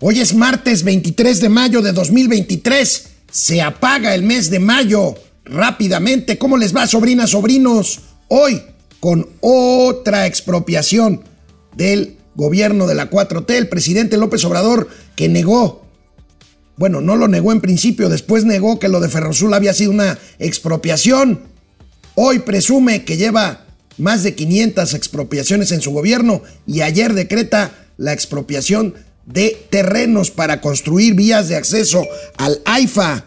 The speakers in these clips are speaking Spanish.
Hoy es martes 23 de mayo de 2023. Se apaga el mes de mayo rápidamente. ¿Cómo les va, sobrinas, sobrinos? Hoy con otra expropiación del gobierno de la 4T, el presidente López Obrador, que negó, bueno, no lo negó en principio, después negó que lo de Ferrosul había sido una expropiación. Hoy presume que lleva más de 500 expropiaciones en su gobierno y ayer decreta la expropiación de terrenos para construir vías de acceso al AIFA.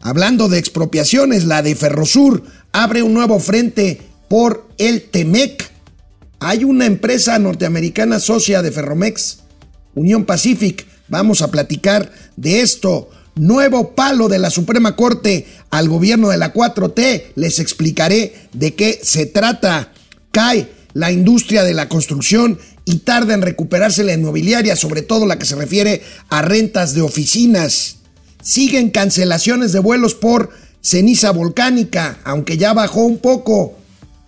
Hablando de expropiaciones, la de Ferrosur abre un nuevo frente por el TEMEC. Hay una empresa norteamericana socia de Ferromex, Unión Pacific. Vamos a platicar de esto. Nuevo palo de la Suprema Corte al gobierno de la 4T. Les explicaré de qué se trata. Cae la industria de la construcción y tarda en recuperarse la inmobiliaria, sobre todo la que se refiere a rentas de oficinas. Siguen cancelaciones de vuelos por ceniza volcánica, aunque ya bajó un poco.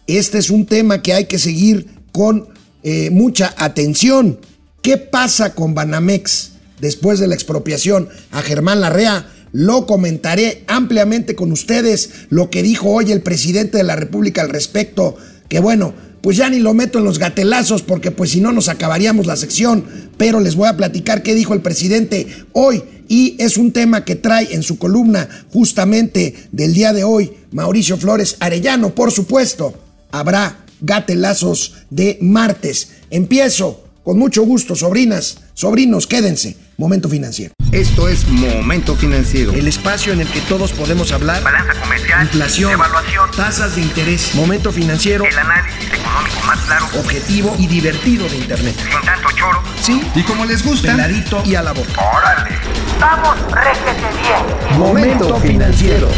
Este es un tema que hay que seguir con eh, mucha atención. ¿Qué pasa con Banamex después de la expropiación a Germán Larrea? Lo comentaré ampliamente con ustedes lo que dijo hoy el presidente de la República al respecto, que bueno, pues ya ni lo meto en los gatelazos porque pues si no nos acabaríamos la sección, pero les voy a platicar qué dijo el presidente hoy y es un tema que trae en su columna justamente del día de hoy Mauricio Flores Arellano, por supuesto, habrá gatelazos de martes. Empiezo con mucho gusto, sobrinas, sobrinos, quédense. Momento financiero. Esto es Momento Financiero. El espacio en el que todos podemos hablar. Balanza comercial. Inflación. Evaluación. Tasas de interés. Momento financiero. El análisis económico más claro. Objetivo y divertido de Internet. Sin tanto choro. Sí. Y como les gusta. Peladito y a la boca. Órale. Vamos, réjete bien. Momento Financiero.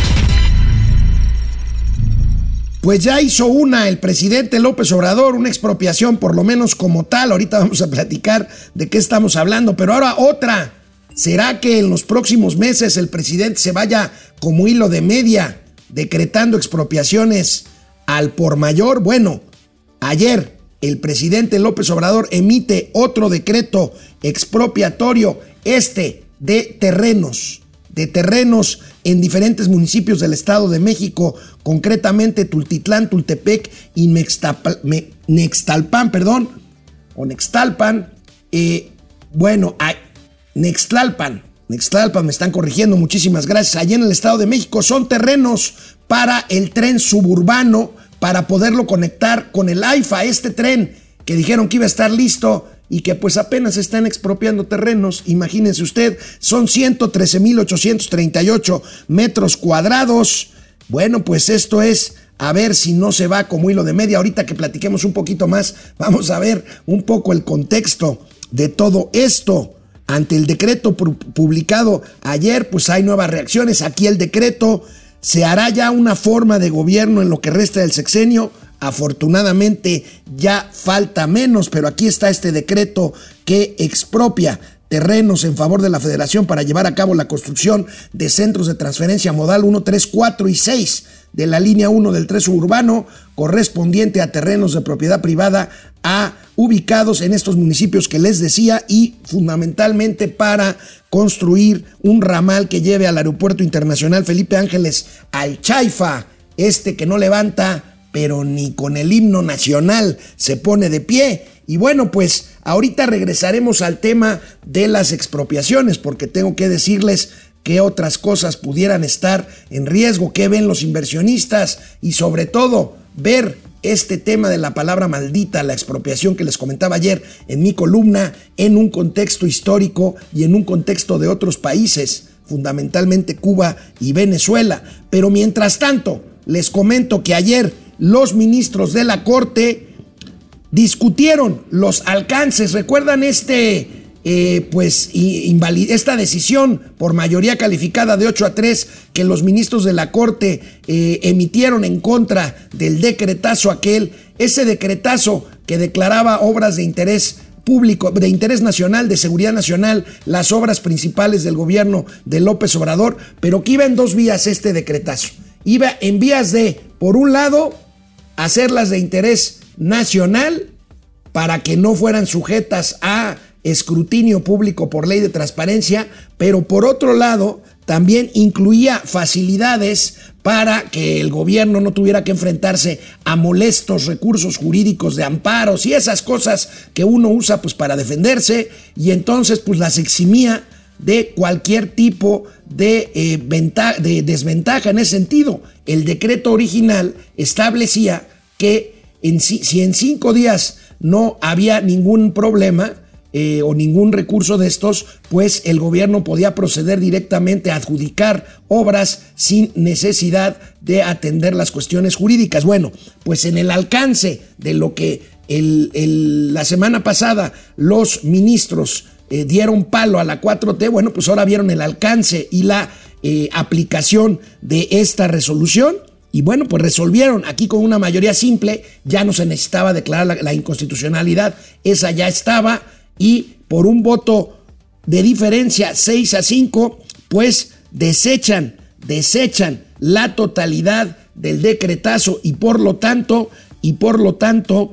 Pues ya hizo una el presidente López Obrador, una expropiación por lo menos como tal. Ahorita vamos a platicar de qué estamos hablando, pero ahora otra. ¿Será que en los próximos meses el presidente se vaya como hilo de media decretando expropiaciones al por mayor? Bueno, ayer el presidente López Obrador emite otro decreto expropiatorio, este de terrenos de terrenos en diferentes municipios del Estado de México, concretamente Tultitlán, Tultepec y Nextalpan, perdón, o Nextalpan, eh, bueno, hay, Nextlalpan, Nextlalpan, me están corrigiendo, muchísimas gracias, allí en el Estado de México son terrenos para el tren suburbano, para poderlo conectar con el AIFA, este tren que dijeron que iba a estar listo y que pues apenas están expropiando terrenos. Imagínense usted, son 113.838 metros cuadrados. Bueno, pues esto es a ver si no se va como hilo de media. Ahorita que platiquemos un poquito más, vamos a ver un poco el contexto de todo esto. Ante el decreto publicado ayer, pues hay nuevas reacciones. Aquí el decreto se hará ya una forma de gobierno en lo que resta del sexenio Afortunadamente ya falta menos, pero aquí está este decreto que expropia terrenos en favor de la federación para llevar a cabo la construcción de centros de transferencia modal 1, 3, 4 y 6 de la línea 1 del 3 suburbano correspondiente a terrenos de propiedad privada a ubicados en estos municipios que les decía y fundamentalmente para construir un ramal que lleve al aeropuerto internacional Felipe Ángeles al Chaifa, este que no levanta pero ni con el himno nacional se pone de pie. Y bueno, pues ahorita regresaremos al tema de las expropiaciones, porque tengo que decirles qué otras cosas pudieran estar en riesgo, qué ven los inversionistas y sobre todo ver este tema de la palabra maldita, la expropiación que les comentaba ayer en mi columna, en un contexto histórico y en un contexto de otros países, fundamentalmente Cuba y Venezuela. Pero mientras tanto, les comento que ayer los ministros de la Corte discutieron los alcances. ¿Recuerdan este, eh, pues, esta decisión por mayoría calificada de 8 a 3 que los ministros de la Corte eh, emitieron en contra del decretazo aquel? Ese decretazo que declaraba obras de interés público, de interés nacional, de seguridad nacional, las obras principales del gobierno de López Obrador, pero que iba en dos vías este decretazo. Iba en vías de, por un lado, hacerlas de interés nacional para que no fueran sujetas a escrutinio público por ley de transparencia, pero por otro lado también incluía facilidades para que el gobierno no tuviera que enfrentarse a molestos recursos jurídicos de amparos y esas cosas que uno usa pues para defenderse y entonces pues las eximía de cualquier tipo de, eh, de desventaja en ese sentido. El decreto original establecía que si en cinco días no había ningún problema, eh, o ningún recurso de estos, pues el gobierno podía proceder directamente a adjudicar obras sin necesidad de atender las cuestiones jurídicas. Bueno, pues en el alcance de lo que la semana pasada los ministros eh, dieron palo a la 4T, bueno, pues ahora vieron el alcance y la eh, aplicación de esta resolución. Y bueno, pues resolvieron aquí con una mayoría simple, ya no se necesitaba declarar la inconstitucionalidad, esa ya estaba, y por un voto de diferencia 6 a 5, pues desechan, desechan la totalidad del decretazo y por lo tanto, y por lo tanto,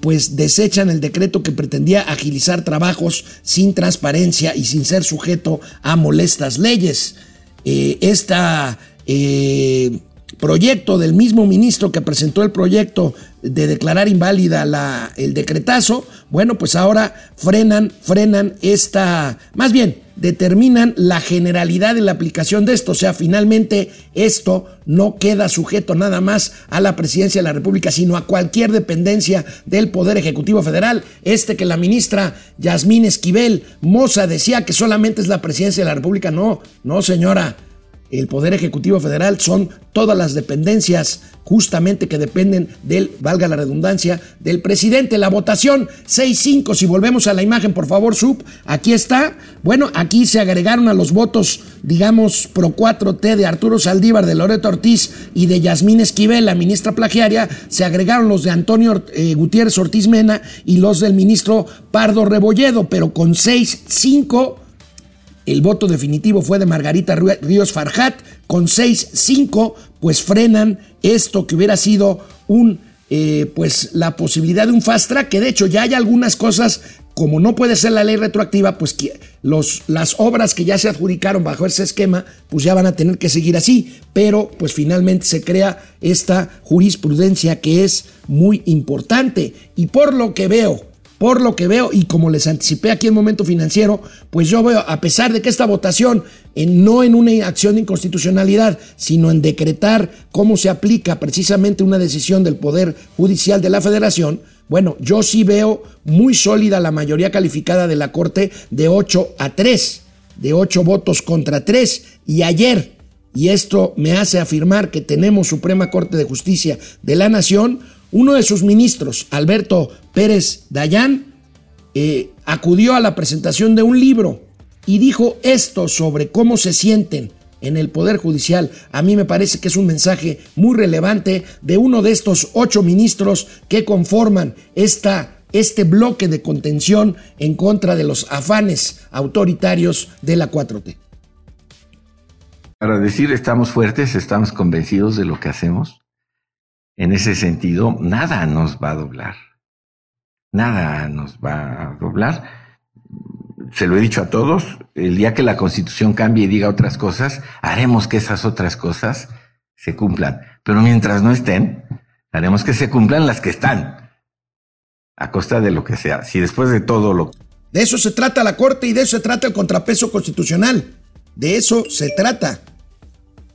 pues desechan el decreto que pretendía agilizar trabajos sin transparencia y sin ser sujeto a molestas leyes. Eh, esta eh, proyecto del mismo ministro que presentó el proyecto de declarar inválida el decretazo, bueno, pues ahora frenan, frenan esta, más bien, determinan la generalidad de la aplicación de esto, o sea, finalmente esto no queda sujeto nada más a la presidencia de la República, sino a cualquier dependencia del Poder Ejecutivo Federal. Este que la ministra Yasmín Esquivel Moza decía que solamente es la presidencia de la República, no, no señora el Poder Ejecutivo Federal son todas las dependencias justamente que dependen del, valga la redundancia, del presidente. La votación 6-5, si volvemos a la imagen, por favor, Sub, aquí está. Bueno, aquí se agregaron a los votos, digamos, pro 4T de Arturo Saldívar, de Loreto Ortiz y de Yasmín Esquivel, la ministra plagiaria, se agregaron los de Antonio eh, Gutiérrez Ortiz Mena y los del ministro Pardo Rebolledo, pero con 6-5 el voto definitivo fue de Margarita Ríos Farjat con 6-5, pues frenan esto que hubiera sido un, eh, pues la posibilidad de un fast track, que de hecho ya hay algunas cosas, como no puede ser la ley retroactiva, pues que los, las obras que ya se adjudicaron bajo ese esquema, pues ya van a tener que seguir así, pero pues finalmente se crea esta jurisprudencia que es muy importante. Y por lo que veo, por lo que veo y como les anticipé aquí en Momento Financiero, pues yo veo, a pesar de que esta votación, en, no en una acción de inconstitucionalidad, sino en decretar cómo se aplica precisamente una decisión del Poder Judicial de la Federación, bueno, yo sí veo muy sólida la mayoría calificada de la Corte de 8 a 3, de 8 votos contra 3. Y ayer, y esto me hace afirmar que tenemos Suprema Corte de Justicia de la Nación, uno de sus ministros, Alberto Pérez Dayán, eh, acudió a la presentación de un libro y dijo esto sobre cómo se sienten en el Poder Judicial. A mí me parece que es un mensaje muy relevante de uno de estos ocho ministros que conforman esta, este bloque de contención en contra de los afanes autoritarios de la 4T. Para decir estamos fuertes, estamos convencidos de lo que hacemos, en ese sentido, nada nos va a doblar. Nada nos va a doblar. Se lo he dicho a todos, el día que la constitución cambie y diga otras cosas, haremos que esas otras cosas se cumplan. Pero mientras no estén, haremos que se cumplan las que están, a costa de lo que sea. Si después de todo lo... De eso se trata la Corte y de eso se trata el contrapeso constitucional. De eso se trata.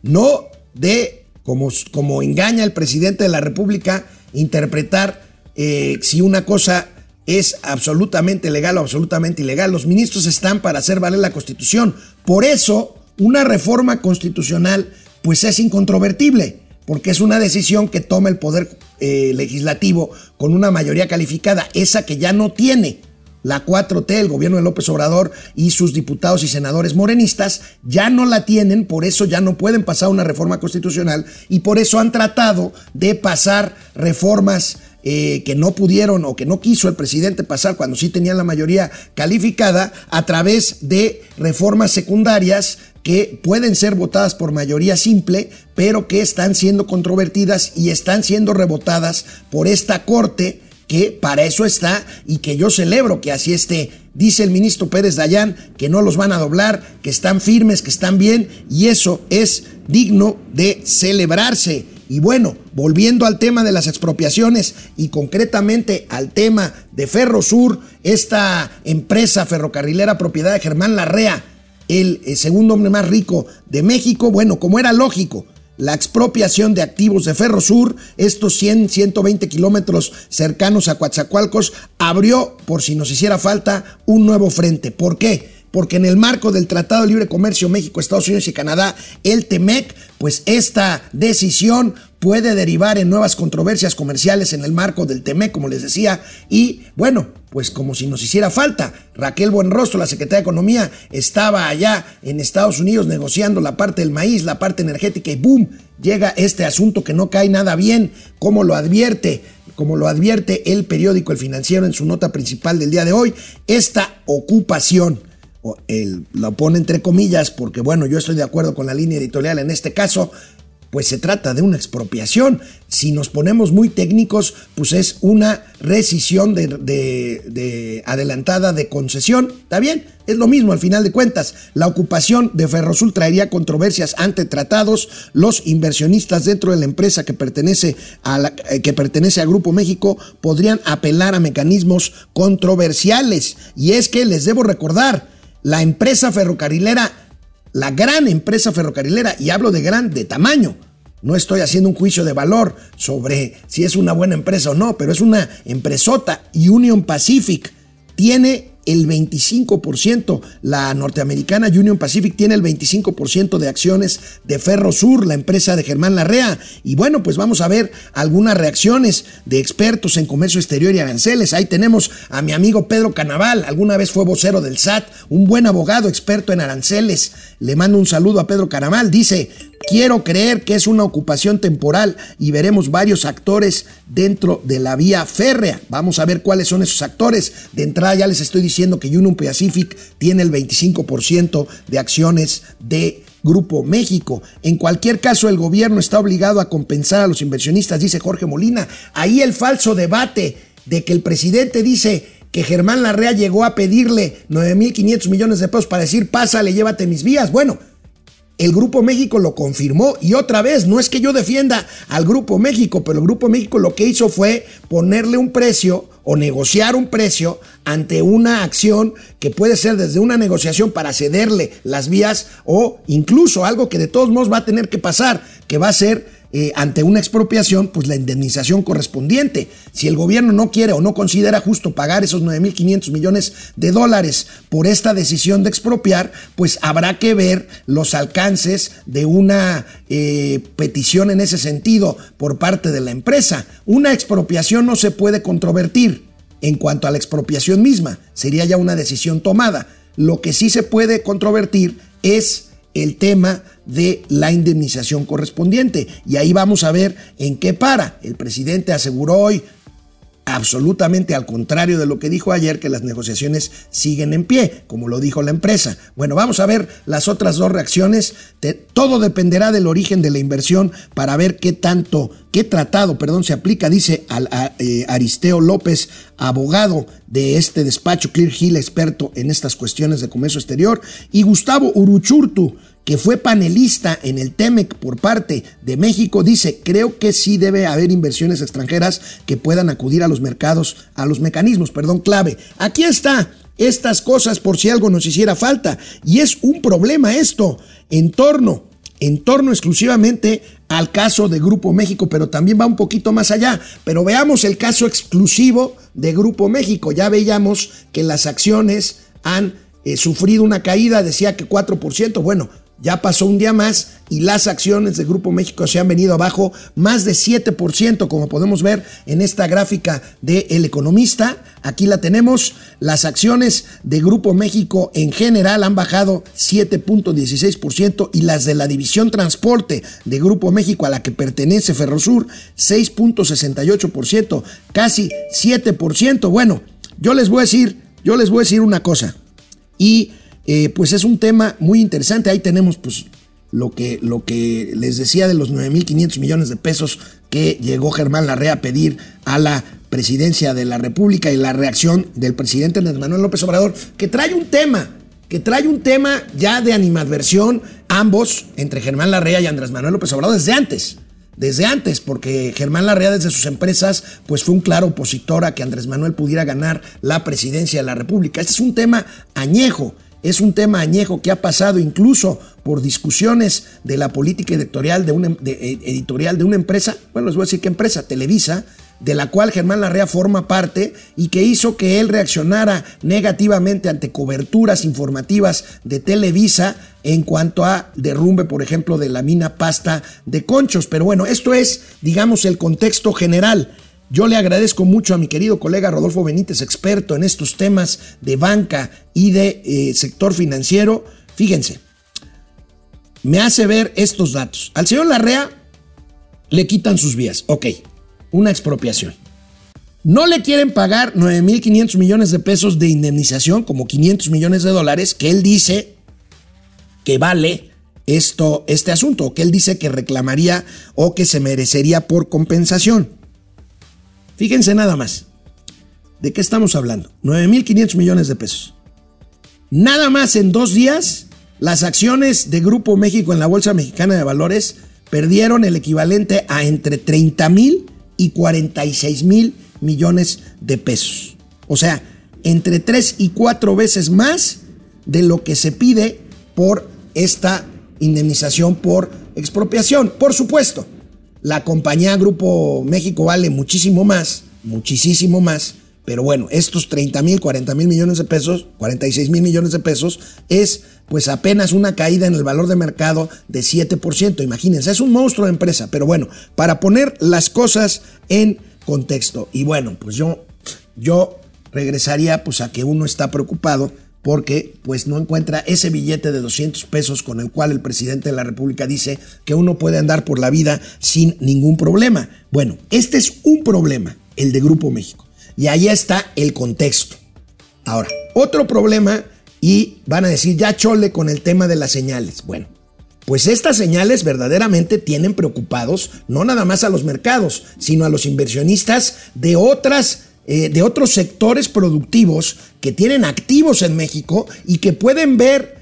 No de como, engaña el presidente de la República, interpretar eh, si una cosa es absolutamente legal o absolutamente ilegal. Los ministros están para hacer valer la Constitución. Por eso, una reforma constitucional pues es incontrovertible, porque es una decisión que toma el Poder eh, Legislativo con una mayoría calificada, esa que ya no tiene la 4T, el gobierno de López Obrador y sus diputados y senadores morenistas ya no la tienen, por eso ya no pueden pasar una reforma constitucional y por eso han tratado de pasar reformas eh, que no pudieron o que no quiso el presidente pasar cuando sí tenían la mayoría calificada a través de reformas secundarias que pueden ser votadas por mayoría simple, pero que están siendo controvertidas y están siendo rebotadas por esta corte que para eso está y que yo celebro que así esté Dice el ministro Pérez Dayán que no los van a doblar, que están firmes, que están bien, y eso es digno de celebrarse. Y bueno, volviendo al tema de las expropiaciones y concretamente al tema de Ferrosur, esta empresa ferrocarrilera propiedad de Germán Larrea, el eh, segundo hombre más rico de México, bueno, como era lógico, la expropiación de activos de Ferrosur, estos 100, 120 kilómetros cercanos a Coatzacoalcos, abrió, por si nos hiciera falta, un nuevo frente. ¿Por qué? Porque en el marco del Tratado de Libre Comercio México, Estados Unidos y Canadá, el TEMEC, pues esta decisión puede derivar en nuevas controversias comerciales en el marco del TEMEC, como les decía, y bueno, pues como si nos hiciera falta. Raquel Buenrostro, la secretaria de Economía, estaba allá en Estados Unidos negociando la parte del maíz, la parte energética y ¡boom! Llega este asunto que no cae nada bien, como lo advierte, como lo advierte el periódico El Financiero en su nota principal del día de hoy, esta ocupación el, lo pone entre comillas porque bueno, yo estoy de acuerdo con la línea editorial en este caso, pues se trata de una expropiación. Si nos ponemos muy técnicos, pues es una rescisión de, adelantada de concesión. ¿Está bien? Es lo mismo al final de cuentas. La ocupación de Ferrosul traería controversias ante tratados. Los inversionistas dentro de la empresa que pertenece a, eh, que pertenece Grupo México podrían apelar a mecanismos controversiales. Y es que les debo recordar, la empresa ferrocarrilera la gran empresa ferrocarrilera, y hablo de gran, de tamaño, no estoy haciendo un juicio de valor sobre si es una buena empresa o no, pero es una empresota. Union Pacific tiene el 25%. La norteamericana Union Pacific tiene el 25% de acciones de Ferrosur, la empresa de Germán Larrea. Y bueno, pues vamos a ver algunas reacciones de expertos en comercio exterior y aranceles. Ahí tenemos a mi amigo Pedro Canaval, alguna vez fue vocero del SAT, un buen abogado experto en aranceles. Le mando un saludo a Pedro Canaval. Dice, Quiero creer que es una ocupación temporal y veremos varios actores dentro de la vía férrea. Vamos a ver cuáles son esos actores. De entrada ya les estoy diciendo que Union Pacific tiene el 25% de acciones de Grupo México. En cualquier caso, el gobierno está obligado a compensar a los inversionistas, dice Jorge Molina. Ahí el falso debate de que el presidente dice que Germán Larrea llegó a pedirle 9.500 millones de pesos para decir, pásale, llévate mis vías. Bueno, el Grupo México lo confirmó y otra vez, no es que yo defienda al Grupo México, pero el Grupo México lo que hizo fue ponerle un precio o negociar un precio ante una acción que puede ser desde una negociación para cederle las vías o incluso algo que de todos modos va a tener que pasar, que va a ser eh, ante una expropiación, pues la indemnización correspondiente. Si el gobierno no quiere o no considera justo pagar esos 9.500 millones de dólares por esta decisión de expropiar, pues habrá que ver los alcances de una eh, petición en ese sentido por parte de la empresa. Una expropiación no se puede controvertir en cuanto a la expropiación misma, sería ya una decisión tomada. Lo que sí se puede controvertir es el tema de la indemnización correspondiente. Y ahí vamos a ver en qué para. El presidente aseguró hoy, absolutamente al contrario de lo que dijo ayer, que las negociaciones siguen en pie, como lo dijo la empresa. Bueno, vamos a ver las otras dos reacciones. todo dependerá del origen de la inversión para ver qué tanto, qué tratado, perdón, se aplica, dice al, eh, Aristeo López, abogado de este despacho Clear Hill, experto en estas cuestiones de comercio exterior, y Gustavo Uruchurtu, que fue panelista en el TEMEC por parte de México, dice, creo que sí debe haber inversiones extranjeras que puedan acudir a los mercados, a los mecanismos, perdón, clave. Aquí está estas cosas por si algo nos hiciera falta. Y es un problema esto en torno, en torno exclusivamente al caso de Grupo México, pero también va un poquito más allá. Pero veamos el caso exclusivo de Grupo México. Ya veíamos que las acciones han eh, sufrido una caída, decía que 4%. Bueno, ya pasó un día más y las acciones de Grupo México se han venido abajo más de 7%, como podemos ver en esta gráfica de El Economista. Aquí la tenemos. Las acciones de Grupo México en general han bajado 7.16% y las de la división transporte de Grupo México a la que pertenece Ferrosur 6.68%, casi 7%. Bueno, yo les voy a decir, yo les voy a decir una cosa. Y eh, pues es un tema muy interesante. Ahí tenemos pues lo que, lo que les decía de los 9.500 millones de pesos que llegó Germán Larrea a pedir a la presidencia de la República y la reacción del presidente Andrés Manuel López Obrador, que trae un tema, que trae un tema ya de animadversión, ambos, entre Germán Larrea y Andrés Manuel López Obrador, desde antes. Desde antes, porque Germán Larrea desde sus empresas, pues fue un claro opositor a que Andrés Manuel pudiera ganar la presidencia de la República. Este es un tema añejo es un tema añejo que ha pasado incluso por discusiones de la política editorial de una, eh, editorial de una empresa, bueno, les voy a decir qué empresa, Televisa, de la cual Germán Larrea forma parte y que hizo que él reaccionara negativamente ante coberturas informativas de Televisa en cuanto a derrumbe, por ejemplo, de la mina pasta de conchos. Pero bueno, esto es, digamos, el contexto general. Yo le agradezco mucho a mi querido colega Rodolfo Benítez, experto en estos temas de banca y de eh, sector financiero. Fíjense, me hace ver estos datos. Al señor Larrea le quitan sus vías. Ok, una expropiación. No le quieren pagar 9.500 millones de pesos de indemnización, como 500 millones de dólares, que él dice que vale esto, este asunto, que él dice que reclamaría o que se merecería por compensación. Fíjense nada más. ¿De qué estamos hablando? 9.500 millones de pesos. Nada más en dos días, las acciones de Grupo México en la Bolsa Mexicana de Valores perdieron el equivalente a entre 30 mil y 46 mil millones de pesos. O sea, entre tres y cuatro veces más de lo que se pide por esta indemnización por expropiación. Por supuesto, la compañía Grupo México vale muchísimo más, muchísimo más. Pero bueno, estos 30 mil, 40 mil millones de pesos, 46 mil millones de pesos, es pues apenas una caída en el valor de mercado de 7%. Imagínense, es un monstruo de empresa. Pero bueno, para poner las cosas en contexto. Y bueno, pues yo, yo regresaría pues a que uno está preocupado porque pues no encuentra ese billete de 200 pesos con el cual el presidente de la República dice que uno puede andar por la vida sin ningún problema. Bueno, este es un problema, el de Grupo México. Y ahí está el contexto. Ahora, otro problema y van a decir ya chole con el tema de las señales. Bueno, pues estas señales verdaderamente tienen preocupados no nada más a los mercados, sino a los inversionistas de otras eh, de otros sectores productivos que tienen activos en México y que pueden ver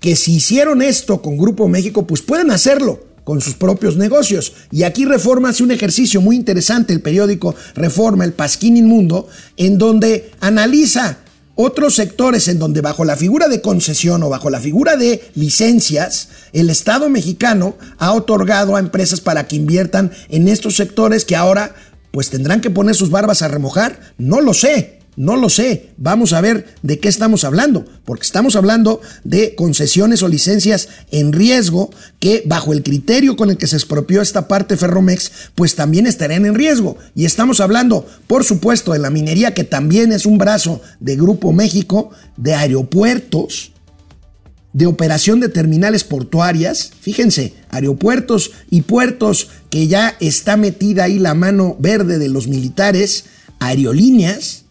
que si hicieron esto con Grupo México, pues pueden hacerlo con sus propios negocios. Y aquí Reforma hace un ejercicio muy interesante, el periódico Reforma, el Pasquín Inmundo, en donde analiza otros sectores en donde bajo la figura de concesión o bajo la figura de licencias, el Estado mexicano ha otorgado a empresas para que inviertan en estos sectores que ahora pues tendrán que poner sus barbas a remojar. No lo sé, no lo sé. Vamos a ver de qué estamos hablando, porque estamos hablando de concesiones o licencias en riesgo que bajo el criterio con el que se expropió esta parte Ferromex, pues también estarían en riesgo. Y estamos hablando, por supuesto, de la minería, que también es un brazo de Grupo México, de aeropuertos, de operación de terminales portuarias, fíjense, aeropuertos y puertos que ya está metida ahí la mano verde de los militares, aerolíneas,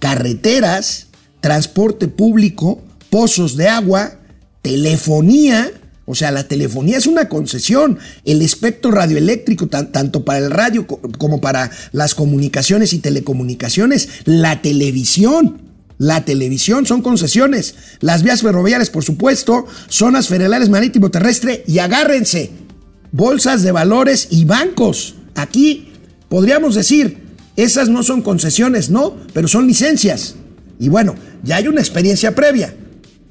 carreteras, transporte público, pozos de agua, telefonía, o sea, la telefonía es una concesión. El espectro radioeléctrico, tanto para el radio como para las comunicaciones y telecomunicaciones, la televisión. La televisión son concesiones, las vías ferroviarias, por supuesto, zonas federales marítimo terrestre y agárrense, bolsas de valores y bancos. Aquí podríamos decir, esas no son concesiones, no, pero son licencias. Y bueno, ya hay una experiencia previa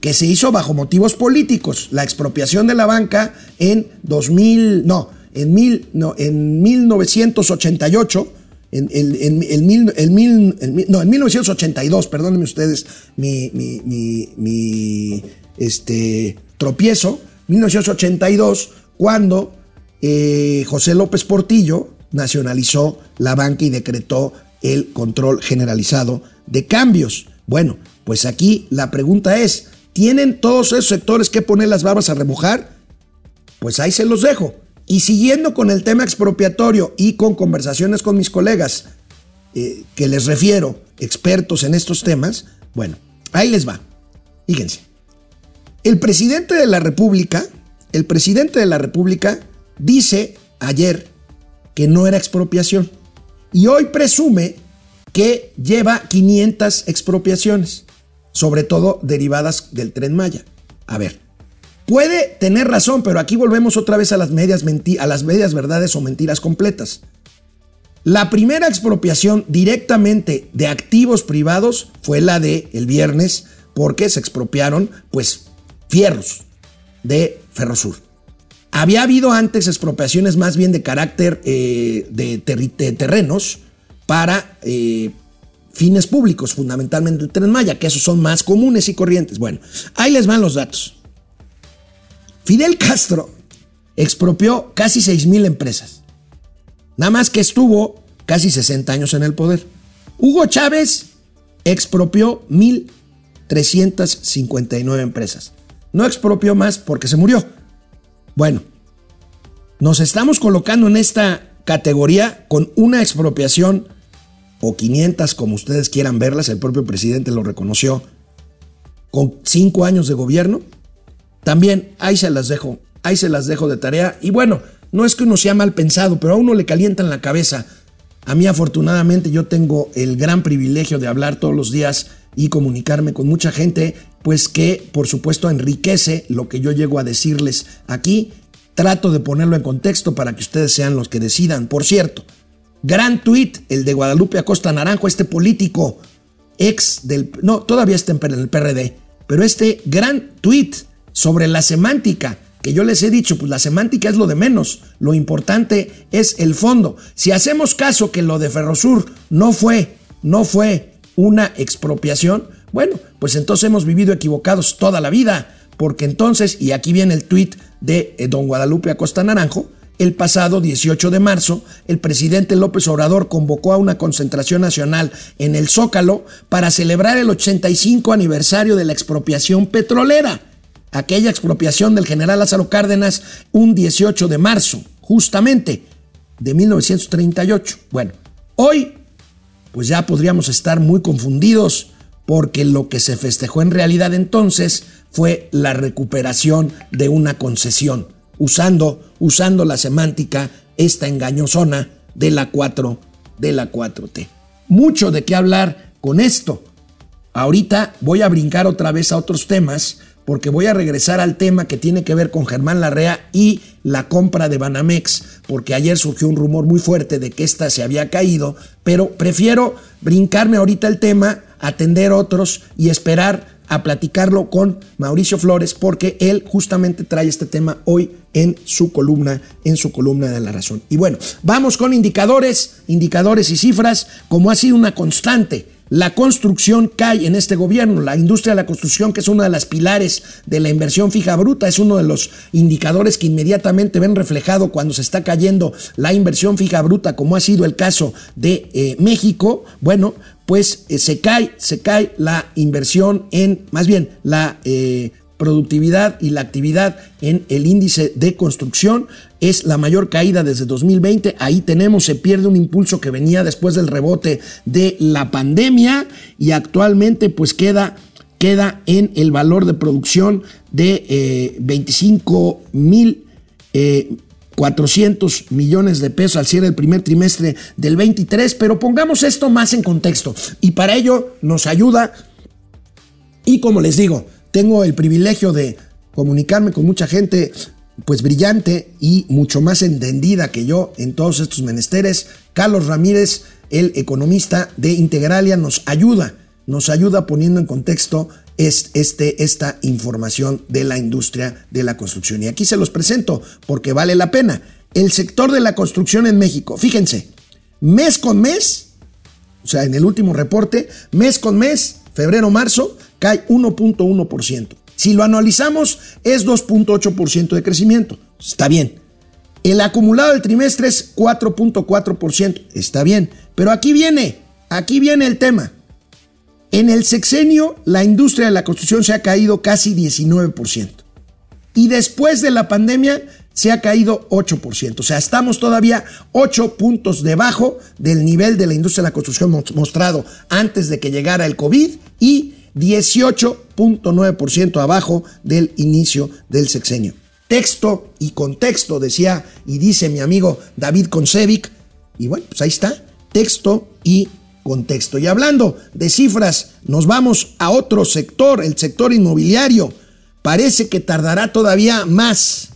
que se hizo bajo motivos políticos, la expropiación de la banca en 2000, no, en, mil, no, en 1988 en, el, mil, no, en 1982, perdónenme ustedes mi, mi, mi, mi este, tropiezo, 1982, cuando eh, José López Portillo nacionalizó la banca y decretó el control generalizado de cambios. Bueno, pues aquí la pregunta es, ¿tienen todos esos sectores que poner las barbas a remojar? Pues ahí se los dejo. Y siguiendo con el tema expropiatorio y con conversaciones con mis colegas eh, que les refiero, expertos en estos temas, bueno, ahí les va. Fíjense. El presidente de la República, el presidente de la República dice ayer que no era expropiación y hoy presume que lleva 500 expropiaciones, sobre todo derivadas del tren Maya. A ver, puede tener razón, pero aquí volvemos otra vez a las medias, a las medias verdades o mentiras completas. La primera expropiación directamente de activos privados fue la de el viernes, porque se expropiaron, pues, fierros de Ferrosur. Había habido antes expropiaciones más bien de carácter eh, de, terrenos para eh, fines públicos, fundamentalmente el Tren Maya, que esos son más comunes y corrientes. Bueno, ahí les van los datos. Fidel Castro expropió casi 6 mil empresas. Nada más que estuvo casi 60 años en el poder. Hugo Chávez expropió 1.359 empresas. No expropió más porque se murió. Bueno, nos estamos colocando en esta categoría con una expropiación o 500 como ustedes quieran verlas, el propio presidente lo reconoció, con cinco años de gobierno. También ahí se las dejo, ahí se las dejo de tarea. Y bueno, no es que uno sea mal pensado, pero a uno le calientan la cabeza. A mí afortunadamente yo tengo el gran privilegio de hablar todos los días y comunicarme con mucha gente, pues que por supuesto enriquece lo que yo llego a decirles aquí. Trato de ponerlo en contexto para que ustedes sean los que decidan. Por cierto, gran tuit, el de Guadalupe Acosta Naranjo, este político ex del... No, todavía está en el PRD, pero este gran tuit sobre la semántica que yo les he dicho, pues la semántica es lo de menos, lo importante es el fondo. Si hacemos caso que lo de Ferrosur no fue, no fue una expropiación, bueno, pues entonces hemos vivido equivocados toda la vida, porque entonces, y aquí viene el tuit de eh, don Guadalupe Acosta Naranjo, el pasado 18 de marzo, el presidente López Obrador convocó a una concentración nacional en el Zócalo para celebrar el 85 aniversario de la expropiación petrolera, aquella expropiación del general Lázaro Cárdenas un 18 de marzo, justamente, de 1938. Bueno, hoy pues ya podríamos estar muy confundidos porque lo que se festejó en realidad entonces fue la recuperación de una concesión, usando, usando la semántica esta engañosona de la 4 de la 4T. Mucho de qué hablar con esto. Ahorita voy a brincar otra vez a otros temas porque voy a regresar al tema que tiene que ver con Germán Larrea y la compra de Banamex, porque ayer surgió un rumor muy fuerte de que esta se había caído, pero prefiero brincarme ahorita el tema, atender otros y esperar a platicarlo con Mauricio Flores, porque él justamente trae este tema hoy en su columna, en su columna de la razón. Y bueno, vamos con indicadores, indicadores y cifras, como ha sido una constante la construcción cae en este gobierno. La industria de la construcción, que es una de las pilares de la inversión fija bruta, es uno de los indicadores que inmediatamente ven reflejado cuando se está cayendo la inversión fija bruta, como ha sido el caso de eh, México. Bueno, pues eh, se cae, se cae la inversión en, más bien, la eh, productividad y la actividad en el índice de construcción es la mayor caída desde 2020. Ahí tenemos, se pierde un impulso que venía después del rebote de la pandemia y actualmente pues queda, queda en el valor de producción de 25 eh, mil... 400 eh, millones de pesos al cierre del primer trimestre del 23, pero pongamos esto más en contexto y para ello nos ayuda y como les digo, tengo el privilegio de comunicarme con mucha gente pues brillante y mucho más entendida que yo en todos estos menesteres. Carlos Ramírez, el economista de Integralia, nos ayuda, nos ayuda poniendo en contexto este, esta información de la industria de la construcción. Y aquí se los presento porque vale la pena. El sector de la construcción en México, fíjense, mes con mes, o sea, en el último reporte, mes con mes, febrero-marzo, cae 1.1%. Si lo analizamos, es 2.8% de crecimiento. Está bien. El acumulado del trimestre es 4.4%. Está bien. Pero aquí viene, aquí viene el tema. En el sexenio, la industria de la construcción se ha caído casi 19%. Y después de la pandemia, se ha caído 8%. O sea, estamos todavía 8 puntos debajo del nivel de la industria de la construcción mostrado antes de que llegara el COVID y 18.9% abajo del inicio del sexenio. Texto y contexto, decía y dice mi amigo David Konsevic. Y bueno, pues ahí está, texto y contexto. Y hablando de cifras, nos vamos a otro sector, el sector inmobiliario. Parece que tardará todavía más.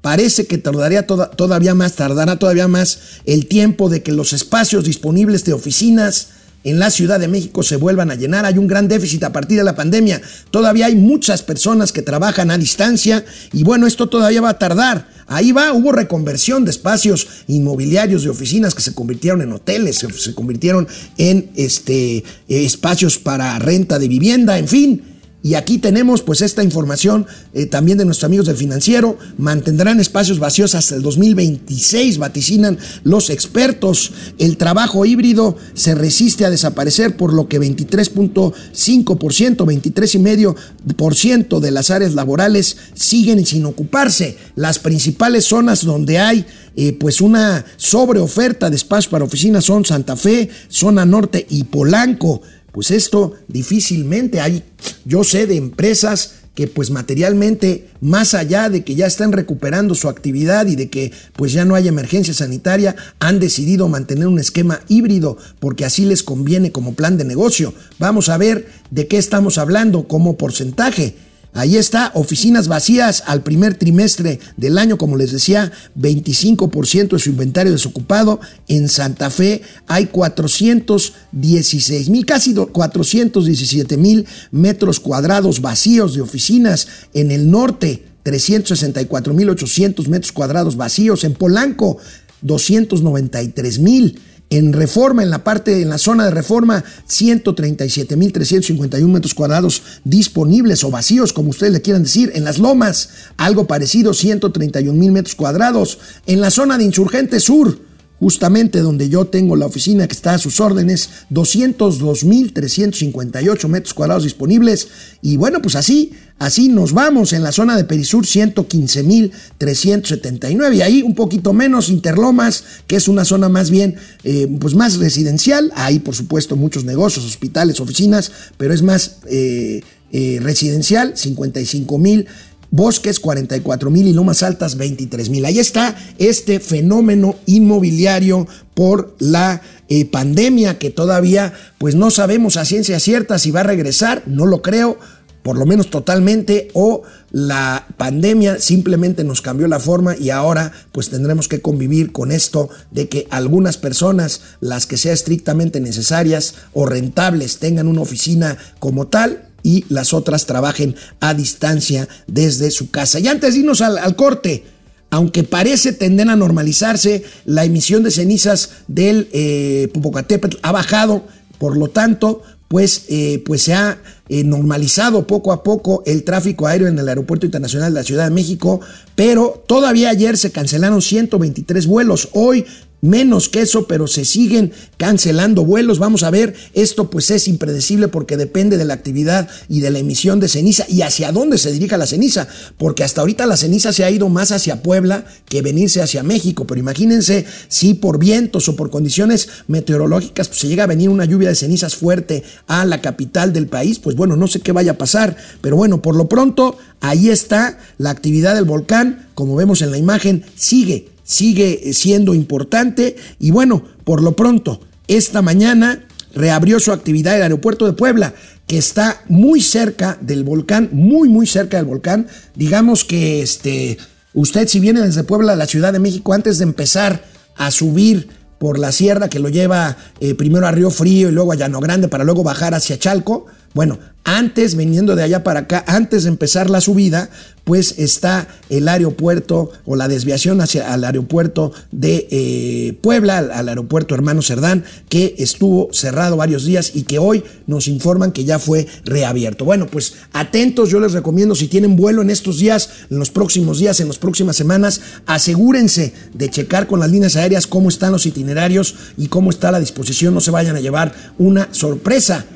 Parece que tardaría todavía más, tardará todavía más el tiempo de que los espacios disponibles de oficinas en la Ciudad de México se vuelvan a llenar. Hay un gran déficit a partir de la pandemia. Todavía hay muchas personas que trabajan a distancia y bueno, esto todavía va a tardar. Ahí va, hubo reconversión de espacios inmobiliarios de oficinas que se convirtieron en hoteles, se, convirtieron en este, espacios para renta de vivienda, en fin. Y aquí tenemos pues esta información eh, también de nuestros amigos del financiero. Mantendrán espacios vacíos hasta el 2026, vaticinan los expertos. El trabajo híbrido se resiste a desaparecer, por lo que 23.5%, 23,5% de las áreas laborales siguen sin ocuparse. Las principales zonas donde hay eh, pues una sobreoferta de espacios para oficinas son Santa Fe, zona norte y Polanco. Pues esto difícilmente hay, yo sé de empresas que pues materialmente, más allá de que ya están recuperando su actividad y de que pues ya no hay emergencia sanitaria, han decidido mantener un esquema híbrido porque así les conviene como plan de negocio. Vamos a ver de qué estamos hablando como porcentaje. Ahí está, oficinas vacías al primer trimestre del año, como les decía, 25% de su inventario desocupado. En Santa Fe hay 416 mil, casi 417 mil metros cuadrados vacíos de oficinas. En el norte, 364 mil 800 metros cuadrados vacíos. En Polanco, 293 mil. En reforma, en la parte, en la zona de reforma, 137.351 metros cuadrados disponibles o vacíos, como ustedes le quieran decir. En las lomas, algo parecido, 131.000 metros cuadrados. En la zona de Insurgente Sur, justamente donde yo tengo la oficina que está a sus órdenes, 202.358 metros cuadrados disponibles. Y bueno, pues así, así nos vamos en la zona de Perisur, 115.379. Y ahí un poquito menos, Interlomas, que es una zona más bien, eh, pues más residencial. Hay, por supuesto, muchos negocios, hospitales, oficinas, pero es más eh, eh, residencial, 55 mil Bosques 44 mil y Lomas Altas 23 mil. Ahí está este fenómeno inmobiliario por la eh, pandemia que todavía pues no sabemos a ciencia cierta si va a regresar, no lo creo, por lo menos totalmente, o la pandemia simplemente nos cambió la forma y ahora pues tendremos que convivir con esto de que algunas personas, las que sean estrictamente necesarias o rentables, tengan una oficina como tal y las otras trabajen a distancia desde su casa. Y antes de irnos al, corte, aunque parece tender a normalizarse, la emisión de cenizas del eh, Popocatépetl ha bajado, por lo tanto, pues, eh, pues se ha eh, normalizado poco a poco el tráfico aéreo en el Aeropuerto Internacional de la Ciudad de México, pero todavía ayer se cancelaron 123 vuelos. Hoy menos que eso, pero se siguen cancelando vuelos. Vamos a ver, esto pues es impredecible porque depende de la actividad y de la emisión de ceniza y hacia dónde se dirija la ceniza, porque hasta ahorita la ceniza se ha ido más hacia Puebla que venirse hacia México, pero imagínense si por vientos o por condiciones meteorológicas pues, se llega a venir una lluvia de cenizas fuerte a la capital del país, pues bueno, no sé qué vaya a pasar, pero bueno, por lo pronto ahí está la actividad del volcán, como vemos en la imagen, sigue sigue siendo importante y bueno, por lo pronto, esta mañana reabrió su actividad el aeropuerto de Puebla, que está muy cerca del volcán, muy muy cerca del volcán. Digamos que este usted si viene desde Puebla a la Ciudad de México antes de empezar a subir por la sierra que lo lleva eh, primero a Río Frío y luego a Llano Grande para luego bajar hacia Chalco, bueno, antes, viniendo de allá para acá, antes de empezar la subida, pues está el aeropuerto o la desviación hacia el aeropuerto de eh, Puebla, al, aeropuerto Hermano Cerdán, que estuvo cerrado varios días y que hoy nos informan que ya fue reabierto. Bueno, pues atentos, yo les recomiendo si tienen vuelo en estos días, en los próximos días, en las próximas semanas, asegúrense de checar con las líneas aéreas cómo están los itinerarios y cómo está la disposición, no se vayan a llevar una sorpresa.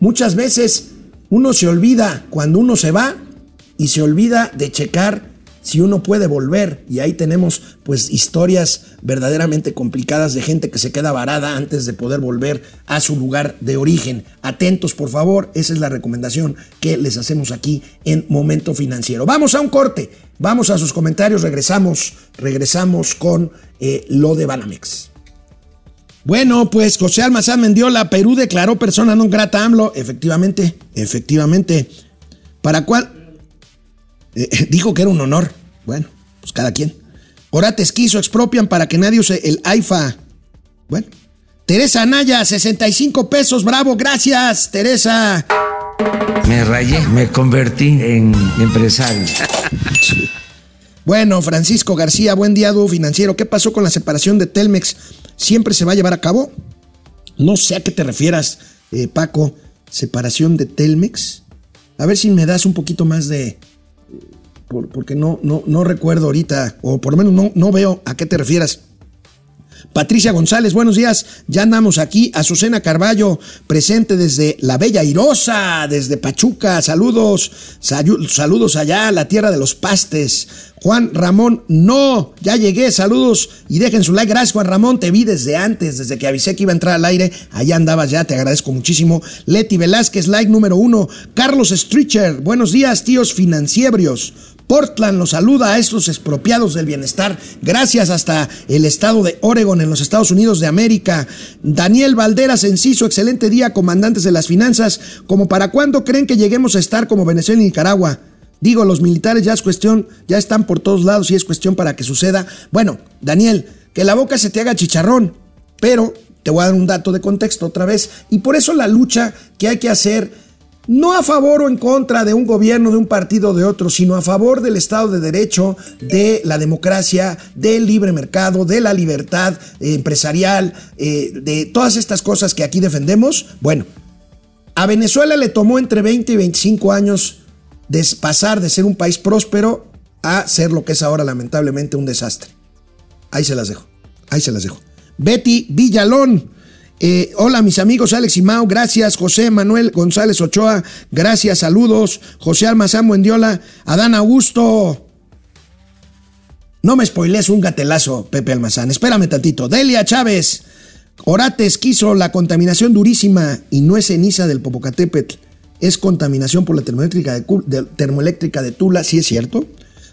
Muchas veces uno se olvida cuando uno se va y se olvida de checar si uno puede volver. Y ahí tenemos pues historias verdaderamente complicadas de gente que se queda varada antes de poder volver a su lugar de origen. Atentos por favor, esa es la recomendación que les hacemos aquí en Momento Financiero. Vamos a un corte, vamos a sus comentarios, regresamos, regresamos con eh, lo de Banamex. Bueno, pues José Almazán Mendiola, Perú declaró persona non grata AMLO. Efectivamente, efectivamente. ¿Para cuál? Eh, dijo que era un honor. Bueno, pues cada quien. Orates quiso expropian para que nadie use el AIFA. Bueno. Teresa Anaya, 65 pesos, bravo, gracias, Teresa. Me rayé, me convertí en empresario. Bueno, Francisco García, buen día, dúo financiero. ¿Qué pasó con la separación de Telmex? ¿Siempre se va a llevar a cabo? No sé a qué te refieras, eh, Paco. ¿Separación de Telmex? A ver si me das un poquito más de. por- porque no, no, no recuerdo ahorita, o por lo menos no, no veo a qué te refieras. Patricia González, buenos días. Ya andamos aquí. Azucena Carballo, presente desde la Bella Irosa, desde Pachuca. Saludos, saludos allá, la tierra de los pastes. Juan Ramón, no, ya llegué. Saludos y dejen su like. Gracias, Juan Ramón. Te vi desde antes, desde que avisé que iba a entrar al aire. Allá andabas ya, te agradezco muchísimo. Leti Velázquez, like número uno. Carlos Stricher, buenos días, tíos financieros. Portland los saluda a estos expropiados del bienestar. Gracias hasta el estado de Oregon en los Estados Unidos de América. Daniel Valderas Enciso, excelente día, comandantes de las finanzas. ¿Como para cuándo creen que lleguemos a estar como Venezuela y Nicaragua? Digo, los militares ya es cuestión, ya están por todos lados y es cuestión para que suceda. Bueno, Daniel, que la boca se te haga chicharrón, pero te voy a dar un dato de contexto otra vez. Y por eso la lucha que hay que hacer no a favor o en contra de un gobierno, de un partido de otro, sino a favor del Estado de Derecho, de la democracia, del libre mercado, de la libertad eh, empresarial, eh, de todas estas cosas que aquí defendemos. Bueno, a Venezuela le tomó entre 20 y 25 años de pasar de ser un país próspero a ser lo que es ahora lamentablemente un desastre. Ahí se las dejo, ahí se las dejo. Betty Villalón. Eh, hola mis amigos Alex y Mau, gracias. José Manuel González Ochoa, gracias, saludos. José Almazán Buendiola, Adán Augusto. No me spoilees un gatelazo, Pepe Almazán. Espérame tantito. Delia Chávez, Orates quiso la contaminación durísima y no es ceniza del Popocatépetl. Es contaminación por la termoeléctrica de, de Tula, ¿sí es cierto?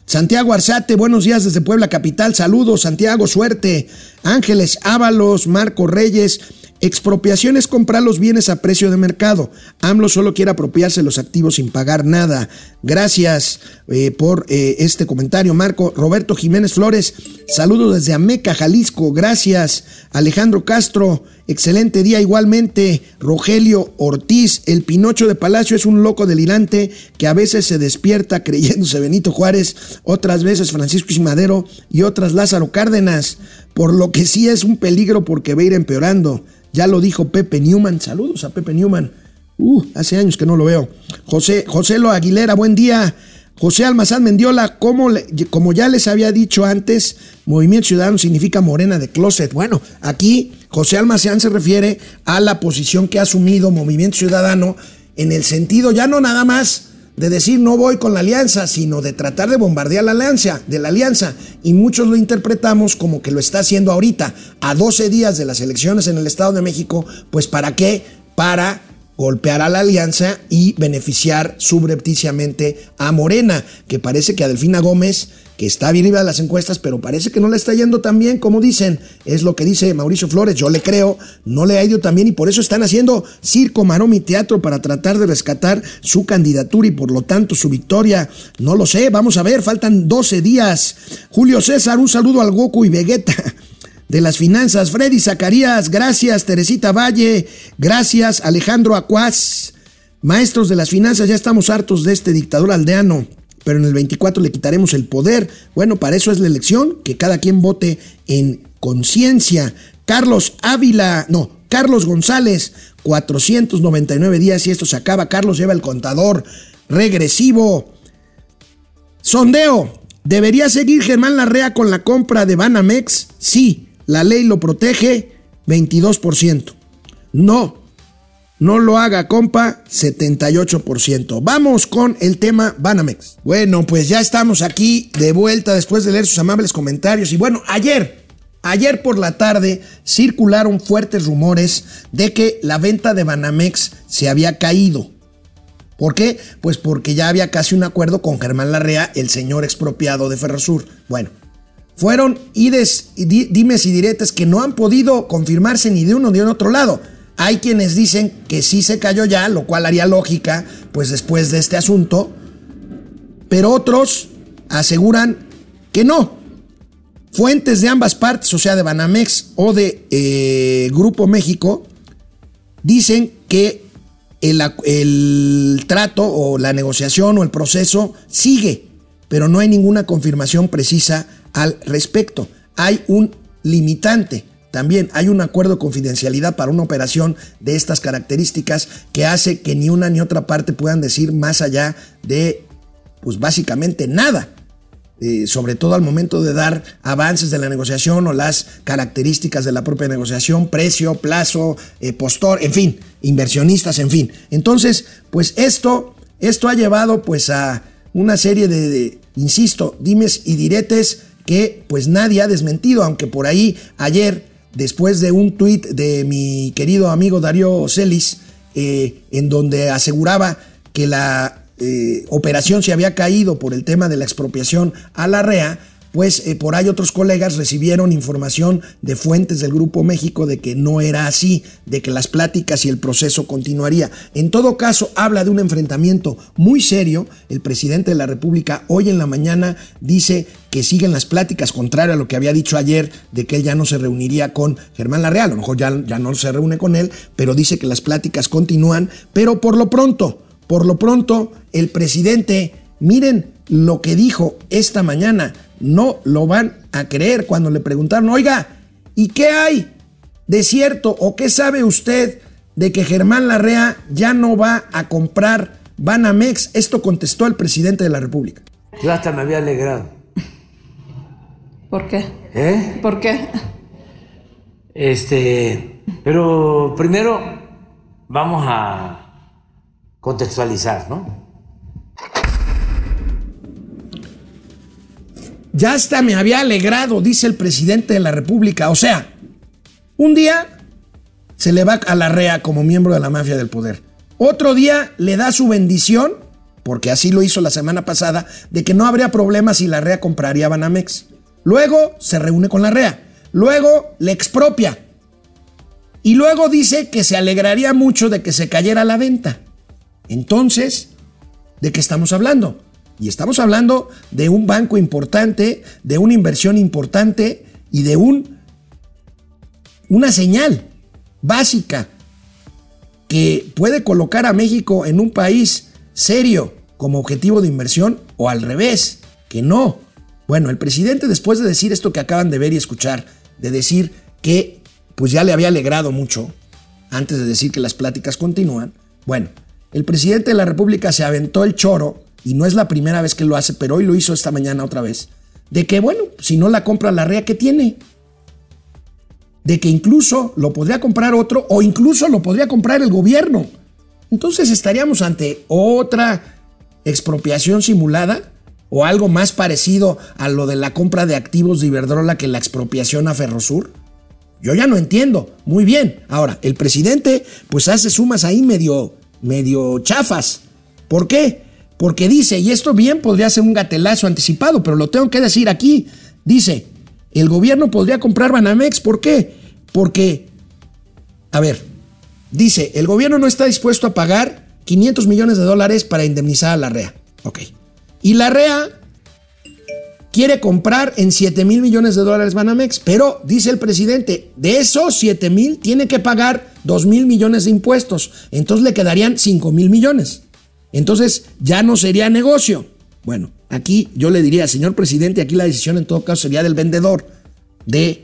Santiago Arzate, buenos días desde Puebla Capital. Saludos, Santiago, suerte. Ángeles Ábalos, Marco Reyes. Expropiación es comprar los bienes a precio de mercado. AMLO solo quiere apropiarse los activos sin pagar nada. Gracias eh, por eh, este comentario, Marco. Roberto Jiménez Flores, saludos desde Ameca, Jalisco. Gracias. Alejandro Castro, excelente día igualmente. Rogelio Ortiz, el Pinocho de Palacio es un loco delirante que a veces se despierta creyéndose Benito Juárez, otras veces Francisco Ismadero y otras Lázaro Cárdenas. Por lo que sí es un peligro porque va a ir empeorando. Ya lo dijo Pepe Newman. Saludos a Pepe Newman. Uh, hace años que no lo veo. José, José Lo Aguilera, buen día. José Almazán Mendiola, como, como ya les había dicho antes, Movimiento Ciudadano significa morena de closet. Bueno, aquí José Almazán se refiere a la posición que ha asumido Movimiento Ciudadano en el sentido ya no nada más de decir no voy con la alianza, sino de tratar de bombardear la alianza, de la alianza. Y muchos lo interpretamos como que lo está haciendo ahorita, a 12 días de las elecciones en el Estado de México, pues ¿para qué? Para golpear a la alianza y beneficiar subrepticiamente a Morena, que parece que a Delfina Gómez, que está bien arriba de las encuestas, pero parece que no le está yendo tan bien como dicen. Es lo que dice Mauricio Flores, yo le creo, no le ha ido tan bien y por eso están haciendo circo, maroma teatro para tratar de rescatar su candidatura y por lo tanto su victoria. No lo sé, vamos a ver, faltan 12 días. Julio César, un saludo al Goku y Vegeta de las finanzas. Freddy Zacarías, gracias. Teresita Valle, gracias. Alejandro Acuaz, maestros de las finanzas, ya estamos hartos de este dictador aldeano, pero en el 24 le quitaremos el poder. Bueno, para eso es la elección, que cada quien vote en conciencia. Carlos Ávila, no, Carlos González, 499 días y esto se acaba. Carlos lleva el contador regresivo. Sondeo. ¿Debería seguir Germán Larrea con la compra de Banamex? Sí. La ley lo protege. 22%. No. No lo haga, compa, 78%. Vamos con el tema Banamex. Bueno, pues ya estamos aquí de vuelta después de leer sus amables comentarios. Y bueno, ayer, ayer por la tarde circularon fuertes rumores de que la venta de Banamex se había caído. ¿Por qué? Pues porque ya había casi un acuerdo con Germán Larrea, el señor expropiado de Ferrosur. Bueno, fueron ides, di- dimes y diretes que no han podido confirmarse ni de uno ni de otro lado. Hay quienes dicen que sí se cayó ya, lo cual haría lógica, pues después de este asunto, pero otros aseguran que no. Fuentes de ambas partes, o sea, de Banamex o de eh, Grupo México, dicen que el, el trato o la negociación o el proceso sigue, pero no hay ninguna confirmación precisa al respecto. Hay un limitante. También hay un acuerdo de confidencialidad para una operación de estas características que hace que ni una ni otra parte puedan decir más allá de, pues básicamente nada eh, sobre todo al momento de dar avances de la negociación o las características de la propia negociación, precio, plazo, eh, postor, en fin, inversionistas, en fin. Entonces, pues esto, esto ha llevado pues a una serie de, de, insisto, dimes y diretes que pues nadie ha desmentido, aunque por ahí ayer, después de un tuit de mi querido amigo Darío Celis, eh, en donde aseguraba que la eh, operación se había caído por el tema de la expropiación a la REA, pues eh, por ahí otros colegas recibieron información de fuentes del Grupo México de que no era así, de que las pláticas y el proceso continuaría. En todo caso, habla de un enfrentamiento muy serio. El presidente de la República hoy en la mañana dice que siguen las pláticas, contrario a lo que había dicho ayer, de que él ya no se reuniría con Germán Larrea, a lo mejor ya no se reúne con él, pero dice que las pláticas continúan, pero por lo pronto, por lo pronto, el presidente, miren lo que dijo esta mañana, no lo van a creer cuando le preguntaron, oiga, ¿y qué hay de cierto o qué sabe usted de que Germán Larrea ya no va a comprar Banamex? Esto contestó el presidente de la República. Yo hasta me había alegrado. ¿Por qué? ¿Eh? ¿Por qué? Este, pero primero vamos a contextualizar, ¿no? Ya hasta me había alegrado, dice el presidente de la República. O sea, un día se le va a la REA como miembro de la mafia del poder. Otro día le da su bendición, porque así lo hizo la semana pasada, de que no habría problema si la REA compraría Banamex. Luego se reúne con la REA. Luego le expropia. Y luego dice que se alegraría mucho de que se cayera la venta. Entonces, ¿de qué estamos hablando? Y estamos hablando de un banco importante, de una inversión importante y de un, una señal básica que puede colocar a México en un país serio como objetivo de inversión o al revés, que no. Bueno, el presidente después de decir esto que acaban de ver y escuchar, de decir que pues ya le había alegrado mucho, antes de decir que las pláticas continúan, bueno, el presidente de la República se aventó el choro, y no es la primera vez que lo hace, pero hoy lo hizo esta mañana otra vez, de que, bueno, si no la compra la REA, ¿qué tiene? De que incluso lo podría comprar otro o incluso lo podría comprar el gobierno. Entonces estaríamos ante otra expropiación simulada o algo más parecido a lo de la compra de activos de Iberdrola que la expropiación a Ferrosur. Yo ya no entiendo. Muy bien. Ahora, el presidente pues hace sumas ahí medio, medio chafas. ¿Por qué? Porque dice, y esto bien podría ser un gatelazo anticipado, pero lo tengo que decir aquí. Dice, el gobierno podría comprar Banamex. ¿Por qué? Porque, a ver, dice, el gobierno no está dispuesto a pagar 500 millones de dólares para indemnizar a la REA. Ok. Y la REA quiere comprar en 7 mil millones de dólares Banamex, pero dice el presidente, de esos 7 mil tiene que pagar 2 mil millones de impuestos, entonces le quedarían 5 mil millones. Entonces ya no sería negocio. Bueno, aquí yo le diría, señor presidente, aquí la decisión en todo caso sería del vendedor de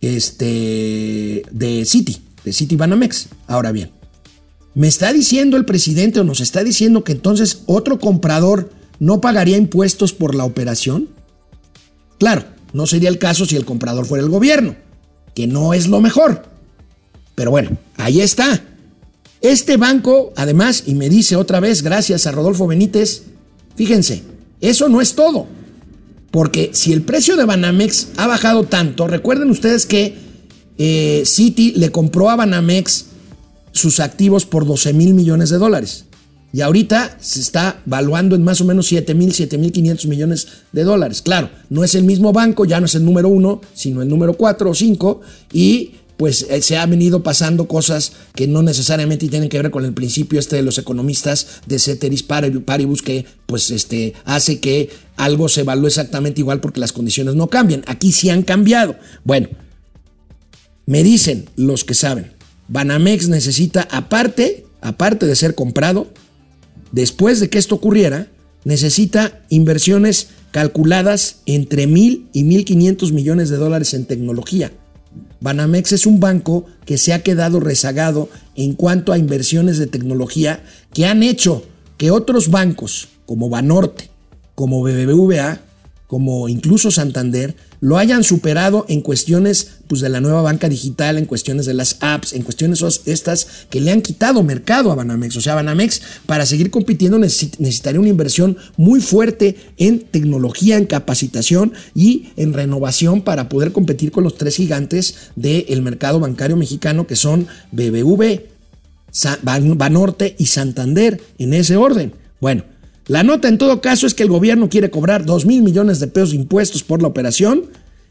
este de City, de City Banamex. Ahora bien, me está diciendo el presidente o nos está diciendo que entonces otro comprador no pagaría impuestos por la operación? Claro, no sería el caso si el comprador fuera el gobierno, que no es lo mejor. Pero bueno, ahí está. Este banco, además, y me dice otra vez, gracias a Rodolfo Benítez, fíjense, eso no es todo. Porque si el precio de Banamex ha bajado tanto, recuerden ustedes que eh, Citi le compró a Banamex sus activos por 12 mil millones de dólares. Y ahorita se está valuando en más o menos 7 mil, 7 mil 500 millones de dólares. Claro, no es el mismo banco, ya no es el número uno, sino el número 4 o 5. Y pues eh, se han venido pasando cosas que no necesariamente tienen que ver con el principio este de los economistas de Ceteris Paribus que pues este hace que algo se evalúe exactamente igual porque las condiciones no cambian. Aquí sí han cambiado. Bueno, me dicen los que saben, Banamex necesita aparte, aparte de ser comprado, después de que esto ocurriera, necesita inversiones calculadas entre mil y mil quinientos millones de dólares en tecnología. Banamex es un banco que se ha quedado rezagado en cuanto a inversiones de tecnología que han hecho que otros bancos como Banorte, como BBVA, como incluso Santander, lo hayan superado en cuestiones pues, de la nueva banca digital, en cuestiones de las apps, en cuestiones estas que le han quitado mercado a Banamex. O sea, Banamex para seguir compitiendo necesitaría una inversión muy fuerte en tecnología, en capacitación y en renovación para poder competir con los tres gigantes del mercado bancario mexicano que son BBV, Banorte y Santander, en ese orden. Bueno, la nota en todo caso es que el gobierno quiere cobrar 2 mil millones de pesos de impuestos por la operación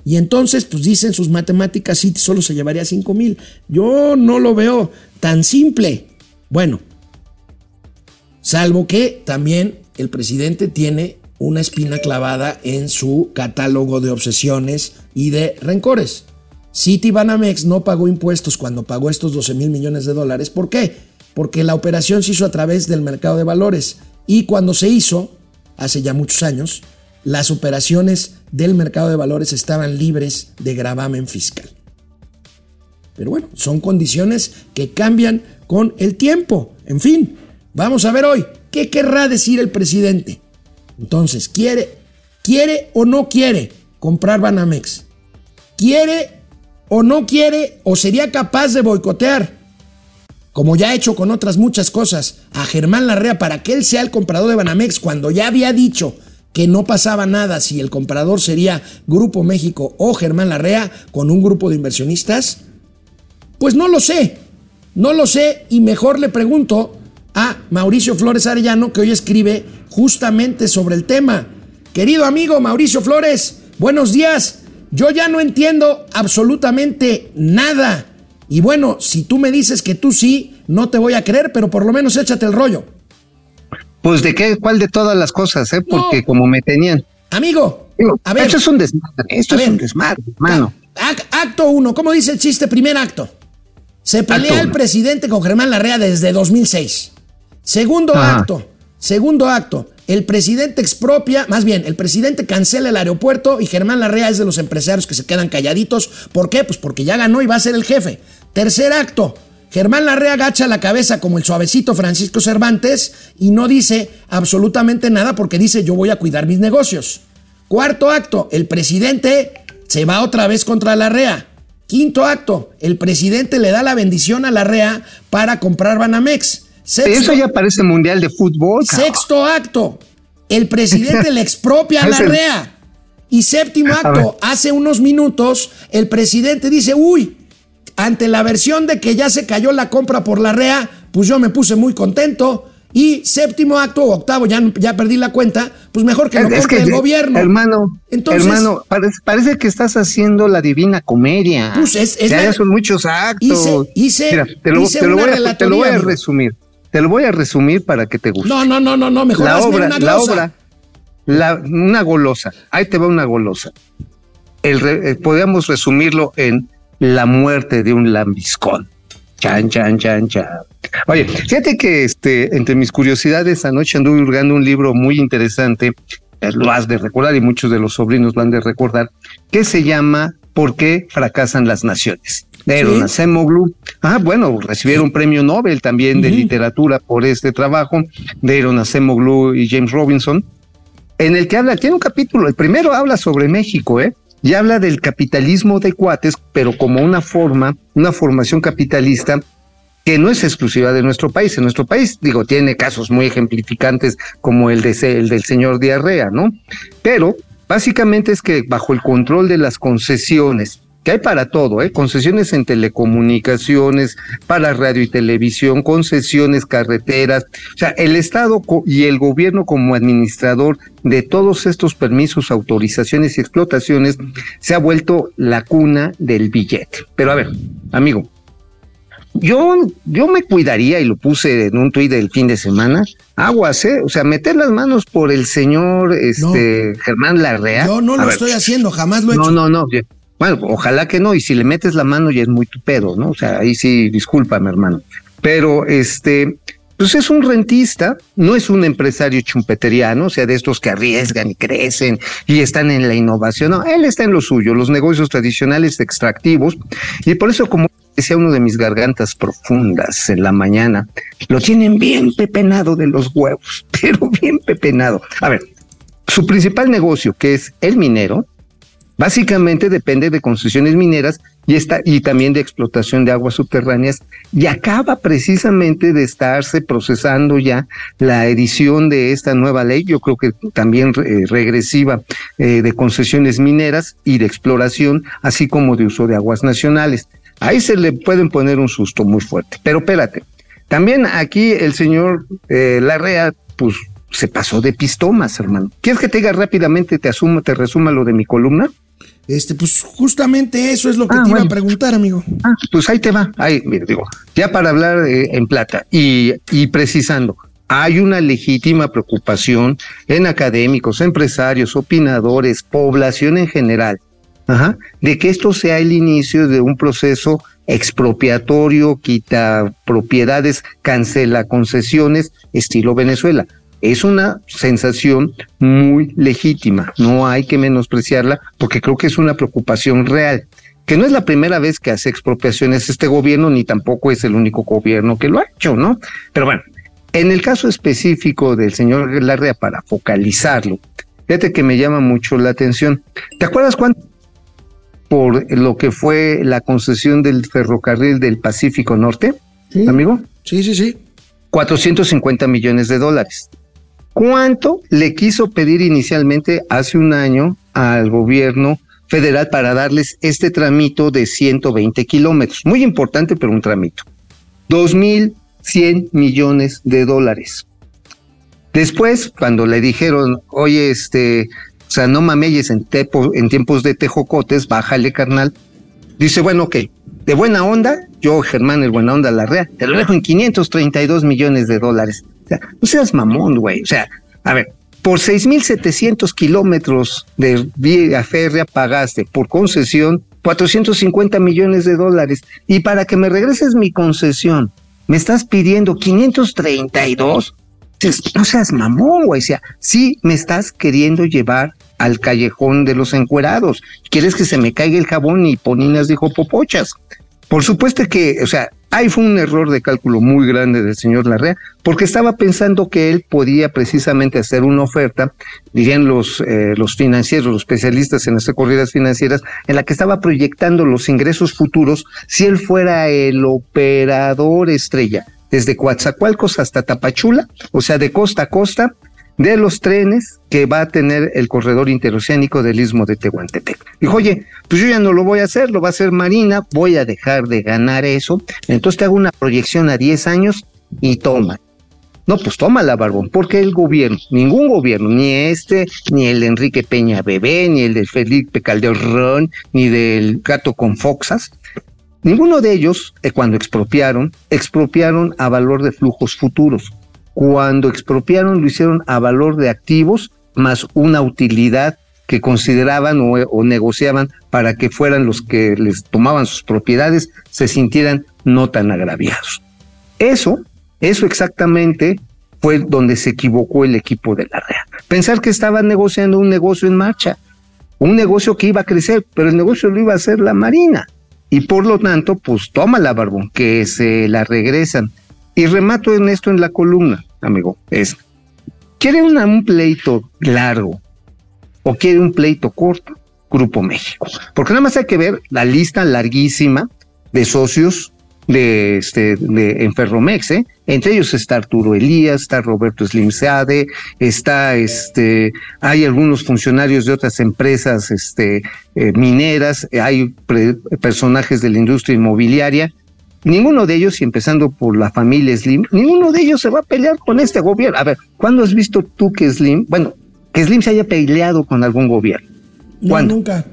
y entonces pues dicen sus matemáticas sí solo se llevaría 5 mil. Yo no lo veo tan simple. Bueno, salvo que también el presidente tiene una espina clavada en su catálogo de obsesiones y de rencores. City Banamex no pagó impuestos cuando pagó estos 12 mil millones de dólares. ¿Por qué? Porque la operación se hizo a través del mercado de valores y cuando se hizo, hace ya muchos años, las operaciones del mercado de valores estaban libres de gravamen fiscal. Pero bueno, son condiciones que cambian con el tiempo. En fin, vamos a ver hoy qué querrá decir el presidente. Entonces, ¿quiere, quiere o no quiere comprar Banamex? ¿Quiere o no quiere o sería capaz de boicotear como ya ha hecho con otras muchas cosas, a Germán Larrea para que él sea el comprador de Banamex cuando ya había dicho que no pasaba nada si el comprador sería Grupo México o Germán Larrea con un grupo de inversionistas? Pues no lo sé, no lo sé y mejor le pregunto a Mauricio Flores Arellano que hoy escribe justamente sobre el tema. Querido amigo Mauricio Flores, buenos días. Yo ya no entiendo absolutamente nada y bueno, si tú me dices que tú sí, no te voy a creer, pero por lo menos échate el rollo. Pues de qué, cuál de todas las cosas, ¿eh? Porque como me tenían. Amigo, a ver. Esto es un desmadre, esto es un desmadre, hermano. Acto uno, ¿cómo dice el chiste? Primer acto. Se pelea el presidente con Germán Larrea desde 2006. Segundo acto, segundo acto. El presidente expropia, más bien, el presidente cancela el aeropuerto y Germán Larrea es de los empresarios que se quedan calladitos. ¿Por qué? Pues porque ya ganó y va a ser el jefe. Tercer acto. Germán Larrea agacha la cabeza como el suavecito Francisco Cervantes y no dice absolutamente nada porque dice yo voy a cuidar mis negocios. Cuarto acto, el presidente se va otra vez contra Larrea. Quinto acto, el presidente le da la bendición a Larrea para comprar Banamex. Eso ya parece mundial de fútbol. Sexto acto, el presidente le expropia a Larrea. Y séptimo acto, hace unos minutos el presidente dice, uy, ante la versión de que ya se cayó la compra por la REA, pues yo me puse muy contento. Y séptimo acto o octavo, ya, ya perdí la cuenta, pues mejor que lo compre el gobierno. Hermano, hermano, parece, que estás haciendo la divina comedia. Pues es, ya, son muchos actos. Hice, te, lo, voy a, resumir. Te lo voy a resumir para que te guste. No, no, no, no, no, mejor la obra, una La obra, una golosa. Ahí te va una golosa. El, eh, podríamos resumirlo en la muerte de un lambiscón. Chan, chan, chan, chan. Oye, fíjate que este, entre mis curiosidades, anoche anduve hurgando un libro muy interesante, lo has de recordar y muchos de los sobrinos lo han de recordar, que se llama ¿Por qué fracasan las naciones? De Eron Ah, bueno, recibieron un premio Nobel también de literatura por este trabajo de Eron y James Robinson, en el que habla, tiene un capítulo, el primero habla sobre México, ¿eh? Y habla del capitalismo de cuates, pero como una forma, una formación capitalista que no es exclusiva de nuestro país. En nuestro país, digo, tiene casos muy ejemplificantes como el, de, el del señor Diarrea, ¿no? Pero básicamente es que bajo el control de las concesiones que hay para todo, ¿eh? concesiones en telecomunicaciones, para radio y televisión, concesiones carreteras, o sea, el Estado y el gobierno como administrador de todos estos permisos, autorizaciones y explotaciones se ha vuelto la cuna del billete. Pero a ver, amigo, yo, yo me cuidaría, y lo puse en un tuit del fin de semana, aguas, ¿eh? O sea, meter las manos por el señor este, Germán Larrea. Yo no lo estoy haciendo, jamás lo he no, hecho. No, no, no. Bueno, ojalá que no, y si le metes la mano ya es muy tu pedo, ¿no? O sea, ahí sí, discúlpame, hermano. Pero este, pues es un rentista, no es un empresario chumpeteriano, o sea, de estos que arriesgan y crecen y están en la innovación. No, él está en lo suyo, los negocios tradicionales extractivos, y por eso, como decía uno de mis gargantas profundas en la mañana, lo tienen bien pepenado de los huevos, pero bien pepenado. A ver, su principal negocio, que es el minero, Básicamente depende de concesiones mineras y, está, y también de explotación de aguas subterráneas y acaba precisamente de estarse procesando ya la edición de esta nueva ley, yo creo que también eh, regresiva eh, de concesiones mineras y de exploración, así como de uso de aguas nacionales. Ahí se le pueden poner un susto muy fuerte. Pero espérate, también aquí el señor eh, Larrea, pues se pasó de pistomas, hermano. ¿Quieres que te diga rápidamente, te asumo, te resuma lo de mi columna? Este, pues justamente eso es lo que Ah, te iba a preguntar, amigo. Ah, pues ahí te va. Ahí, mira, digo, ya para hablar eh, en plata y, y precisando, hay una legítima preocupación en académicos, empresarios, opinadores, población en general, ajá, de que esto sea el inicio de un proceso expropiatorio, quita propiedades, cancela concesiones, estilo Venezuela. Es una sensación muy legítima, no hay que menospreciarla porque creo que es una preocupación real que no es la primera vez que hace expropiaciones este gobierno, ni tampoco es el único gobierno que lo ha hecho, ¿no? Pero bueno, en el caso específico del señor Larrea, para focalizarlo, fíjate que me llama mucho la atención. ¿Te acuerdas cuánto por lo que fue la concesión del ferrocarril del Pacífico Norte, Sí. amigo? Sí, sí, sí. 450 millones de dólares. ¿Cuánto le quiso pedir inicialmente hace un año al gobierno federal para darles este tramito de 120 kilómetros? Muy importante, pero un tramito. 2.100 millones de dólares. Después, cuando le dijeron, oye, este, o sea, no mameyes en, tiempos de tejocotes, bájale, carnal. Dice, bueno, ok, de buena onda, yo, Germán, el buena onda Larrea, te lo dejo en 532 millones de dólares. No seas mamón, güey. O sea, a ver, por 6.700 kilómetros de vía férrea pagaste por concesión 450 millones de dólares. Y para que me regreses mi concesión, me estás pidiendo 532. Dices, No seas mamón, güey. O sea, sí me estás queriendo llevar al callejón de los encuerados. Quieres que se me caiga el jabón y poninas dijo popochas. Por supuesto que, o sea, ahí fue un error de cálculo muy grande del señor Larrea, porque estaba pensando que él podía precisamente hacer una oferta, dirían los, eh, los financieros, los especialistas en estas corridas financieras, en la que estaba proyectando los ingresos futuros si él fuera el operador estrella, desde Coatzacoalcos hasta Tapachula, o sea, de costa a costa, de los trenes que va a tener el corredor interoceánico del istmo de Tehuantepec. Dijo, oye, pues yo ya no lo voy a hacer, lo va a hacer Marina, voy a dejar de ganar eso, entonces te hago una proyección a 10 años y toma. No, pues tómala, Barbón, porque el gobierno, ningún gobierno, ni este, ni el de Enrique Peña Bebé, ni el de Felipe Calderón, ni del gato con foxas, ninguno de ellos, eh, cuando expropiaron, expropiaron a valor de flujos futuros. Cuando expropiaron lo hicieron a valor de activos más una utilidad que consideraban o, negociaban para que fueran los que les tomaban sus propiedades se sintieran no tan agraviados. Eso, eso exactamente fue donde se equivocó el equipo de la REA. Pensar que estaban negociando un negocio en marcha, un negocio que iba a crecer, pero el negocio lo iba a hacer la Marina. Y por lo tanto, pues tómala, Barbón, que se la regresan. Y remato en esto en la columna, amigo, es, ¿quiere una- un pleito largo o quiere un pleito corto? Grupo México. Porque nada más hay que ver la lista larguísima de socios de, este, de en Ferromex, ¿eh? Entre ellos está Arturo Elías, está Roberto Slimzade, está este, hay algunos funcionarios de otras empresas este, eh, mineras, hay personajes de la industria inmobiliaria. Ninguno de ellos, y empezando por la familia Slim, ninguno de ellos se va a pelear con este gobierno. A ver, ¿cuándo has visto tú que Slim, bueno, que Slim se haya peleado con algún gobierno? Nunca.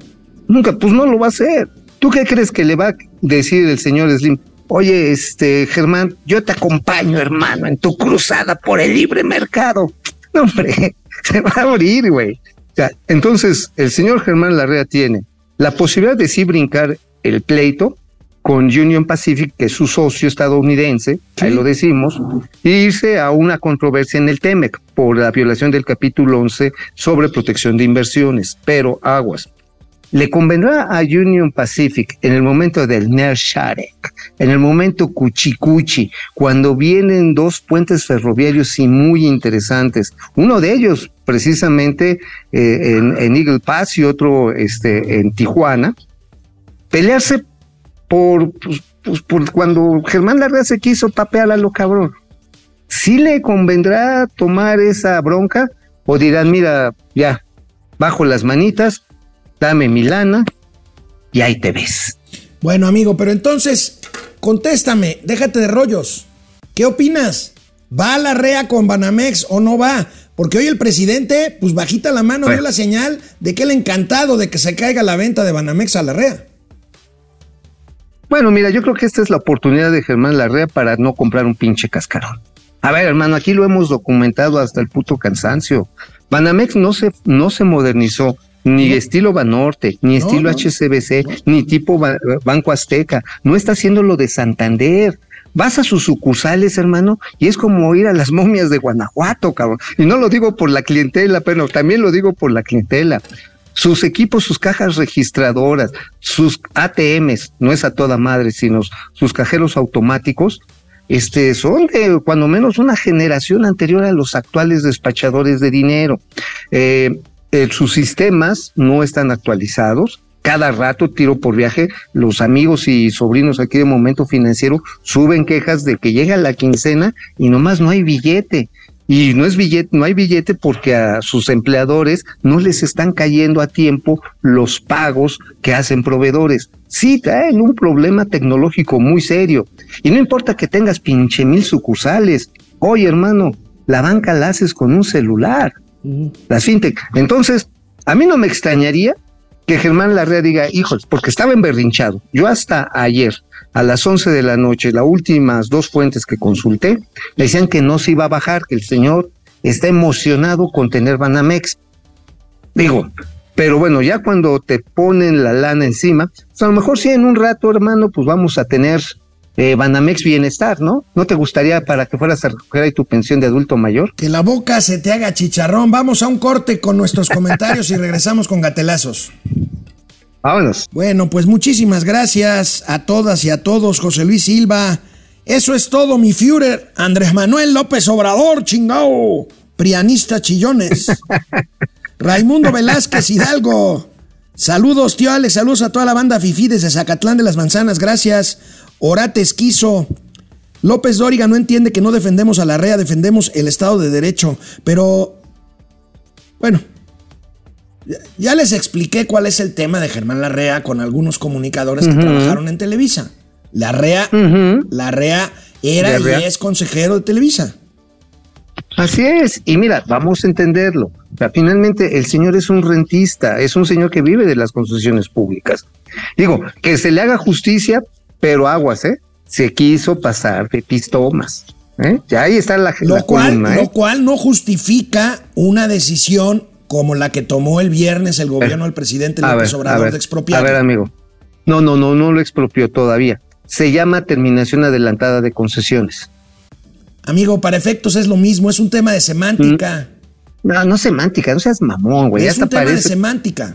Nunca, pues no lo va a hacer. ¿Tú qué crees que le va a decir el señor Slim? Oye, este, Germán, yo te acompaño, hermano, en tu cruzada por el libre mercado. No, hombre, se va a morir, güey. O sea, entonces, el señor Germán Larrea tiene la posibilidad de sí brincar el pleito con Union Pacific, que es su socio estadounidense, ahí lo decimos, e irse a una controversia en el TEMEC por la violación del capítulo 11 sobre protección de inversiones. Pero aguas, le convendrá a Union Pacific en el momento del Nersharek, en el momento Cuchicuchi, cuando vienen dos puentes ferroviarios y muy interesantes. Uno de ellos, precisamente, eh, en, en Eagle Pass y otro este, en Tijuana, pelearse por, pues, pues, por cuando Germán Larrea se quiso papear a lo cabrón. ¿Sí le convendrá tomar esa bronca? O dirán, mira, ya, bajo las manitas, dame mi lana y ahí te ves. Bueno, amigo, pero entonces, contéstame, déjate de rollos. ¿Qué opinas? ¿Va a la REA con Banamex o no va? Porque hoy el presidente, pues bajita la mano, dio la señal de que él encantado de que se caiga la venta de Banamex a la REA. Bueno, mira, yo creo que esta es la oportunidad de Germán Larrea para no comprar un pinche cascarón. A ver, hermano, aquí lo hemos documentado hasta el puto cansancio. Banamex no se, no se modernizó, ni estilo Banorte, ni No, estilo no. HCBC, ni tipo Ba- Banco Azteca. No está haciendo lo de Santander. Vas a sus sucursales, hermano, y es como ir a las momias de Guanajuato, cabrón. Y no lo digo por la clientela, pero también lo digo por la clientela sus equipos, sus cajas registradoras, sus ATMs, no es a toda madre, sino sus cajeros automáticos, este, son de cuando menos una generación anterior a los actuales despachadores de dinero. Eh, eh, sus sistemas no están actualizados. Cada rato, tiro por viaje, los amigos y sobrinos aquí de Momento Financiero suben quejas de que llega la quincena y nomás no hay billete. Y no es billete, no hay billete porque a sus empleadores no les están cayendo a tiempo los pagos que hacen proveedores. Sí, traen un problema tecnológico muy serio. Y no importa que tengas pinche mil sucursales. Oye, hermano, la banca la haces con un celular. Las fintech. Entonces, a mí no me extrañaría que Germán Larrea diga, hijos, porque estaba emberrinchado. Yo hasta ayer, a las 11 de la noche, las últimas dos fuentes que consulté, decían que no se iba a bajar, que el señor está emocionado con tener Banamex. Digo, pero bueno, ya cuando te ponen la lana encima, pues a lo mejor sí en un rato, hermano, pues vamos a tener eh, Banamex Bienestar, ¿no? ¿No te gustaría para que fueras a recoger ahí tu pensión de adulto mayor? Que la boca se te haga chicharrón. Vamos a un corte con nuestros comentarios y regresamos con gatelazos. Vámonos. Bueno, pues muchísimas gracias a todas y a todos, José Luis Silva. Eso es todo, mi Führer. Andrés Manuel López Obrador, chingao. Prianista Chillones. Raimundo Velázquez Hidalgo. Saludos, tío Alex. Saludos a toda la banda Fifi desde Zacatlán de las Manzanas. Gracias. Orate Esquizo. López Dóriga no entiende que no defendemos a la REA, defendemos el Estado de Derecho. Pero, bueno, ya- les expliqué cuál es el tema de Germán Larrea con algunos comunicadores que trabajaron en Televisa. Larrea, Larrea era Larrea. y es consejero de Televisa. Así es, y mira, vamos a entenderlo. Finalmente el señor es un rentista, es un señor que vive de las concesiones públicas. Digo, que se le haga justicia, pero aguas, ¿eh? Se quiso pasar de pistomas. ¿eh? Ya ahí está la, Lo la cual, columna, ¿eh? lo cual no justifica una decisión como la que tomó el viernes el gobierno del presidente López ver, Obrador ver, de expropiar. A ver, amigo. No, no, no, no lo expropió todavía. Se llama terminación adelantada de concesiones. Amigo, para efectos es lo mismo, es un tema de semántica. No, no semántica, no seas mamón, güey. Es un hasta tema de parece, semántica.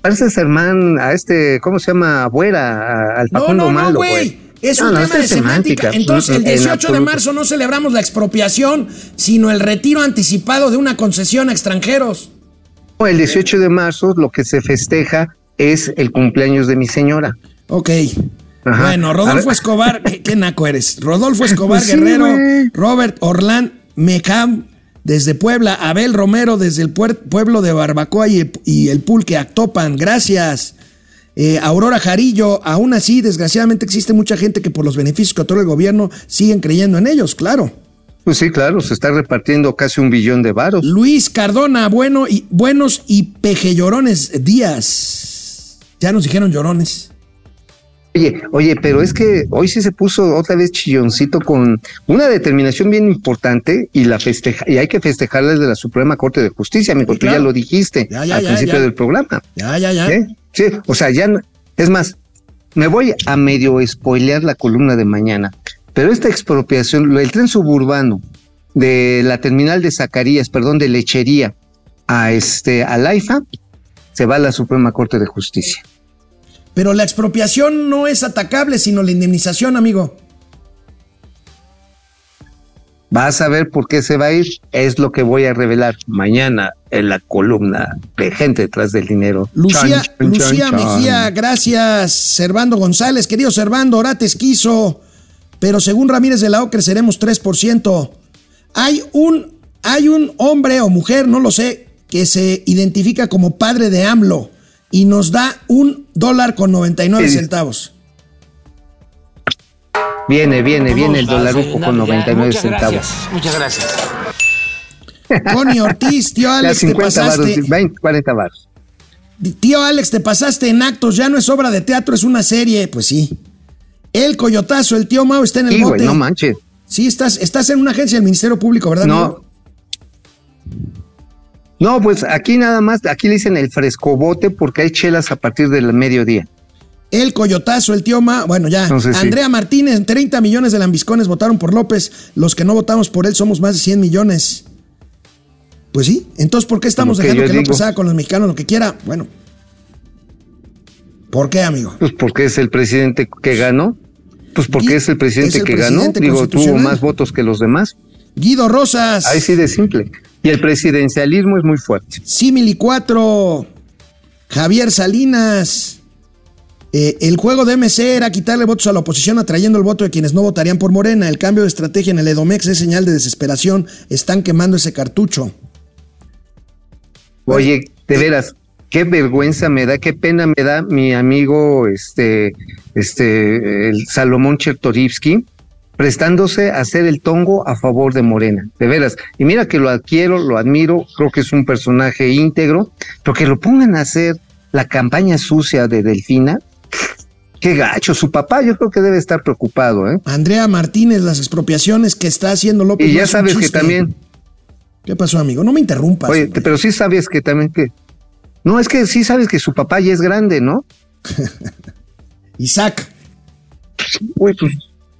parece hermano a este, ¿cómo se llama? Abuera, a- al Facundo no, no, Malo, güey. Es No, un no, tema de es semántica. Entonces, el Mm, en 18 de marzo no celebramos la expropiación, sino el retiro anticipado de una concesión a extranjeros. El 18 de marzo lo que se festeja es el cumpleaños de mi señora. Ok. Ajá. Bueno, Rodolfo Escobar, ¿qué, qué naco eres? Rodolfo Escobar Pues sí, Guerrero. Robert Orlán Mecam desde Puebla, Abel Romero desde el pueblo de Barbacoa y, y el Pulque, Actopan, gracias. Eh, Aurora Jarillo, aún así, desgraciadamente existe mucha gente que por los beneficios que otorga el gobierno siguen creyendo en ellos, claro. Pues sí, claro, se está repartiendo casi un billón de varos. Luis Cardona, bueno y, buenos y pejellorones días. Ya nos dijeron llorones. Oye, oye, pero es que hoy sí se puso otra vez chilloncito con una determinación bien importante y la festeja y hay que festejarla desde la Suprema Corte de Justicia, amigo, Sí, tú claro. ya lo dijiste Ya, ya, al ya, principio del programa. Ya, ya, ya. ¿eh? Sí, o sea, ya es más, me voy a medio spoilear la columna de mañana, pero esta expropiación, el tren suburbano de la terminal de Zacarías, perdón, de lechería a este a Laifa, se va a la Suprema Corte de Justicia. Pero la expropiación no es atacable, sino la indemnización, amigo. Vas a ver por qué se va a ir. Es lo que voy a revelar mañana en la columna de gente detrás del dinero. Lucía, Lucía. Mejía, gracias. Servando González, querido Servando, Orates quiso. Pero según Ramírez de la O, creceremos 3%. Hay un, hay un hombre o mujer, no lo sé, que se identifica como padre de AMLO y nos da un dólar con 99 Sí. centavos. Viene, viene, viene el dolaruco con 99 centavos. Muchas gracias. Connie Ortiz, tío Alex, te 50 varos, pasaste. 20, 40 varos. Tío Alex, te pasaste en actos, ya no es obra de teatro, es una serie. Pues sí. El coyotazo, el tío Mao está en el Sí, güey, no manches. Sí, estás, estás en una agencia del Ministerio Público, ¿verdad? amigo? No. No, pues aquí nada más, aquí le dicen el frescobote porque hay chelas a partir del mediodía. El coyotazo, el tío Ma. Bueno, ya. Entonces, sí. Andrea Martínez, 30 millones de lambiscones votaron por López. Los que no votamos por él somos más de 100 millones. Pues sí. Entonces, ¿por qué estamos que dejando que digo. López haga con los mexicanos lo que quiera? Bueno. ¿Por qué, amigo? Pues porque es el presidente que ganó. Pues porque es el presidente es el que presidente ganó. Digo, tuvo más votos que los demás. Guido Rosas. Ahí sí de simple. Y el presidencialismo es muy fuerte. Simili 4. Javier Salinas. Eh, el juego de MC era quitarle votos a la oposición atrayendo el voto de quienes no votarían por Morena. El cambio de estrategia en el Edomex es señal de desesperación. Están quemando ese cartucho. Oye, de veras, qué vergüenza me da, qué pena me da mi amigo, este, este, el Salomón Chertorivsky, prestándose a hacer el tongo a favor de Morena, de veras. Y mira que lo adquiero, lo admiro, creo que es un personaje íntegro, pero que lo pongan a hacer la campaña sucia de Delfina, qué gacho. Su papá yo creo que debe estar preocupado, ¿eh? Andrea Martínez, las expropiaciones que está haciendo López. Y ya sabes que también, ¿Qué pasó, amigo? No me interrumpas. oye, hombre. pero sí sabes que también que, no, es que sí sabes que su papá ya es grande, ¿no? Isaac. Uy, pues,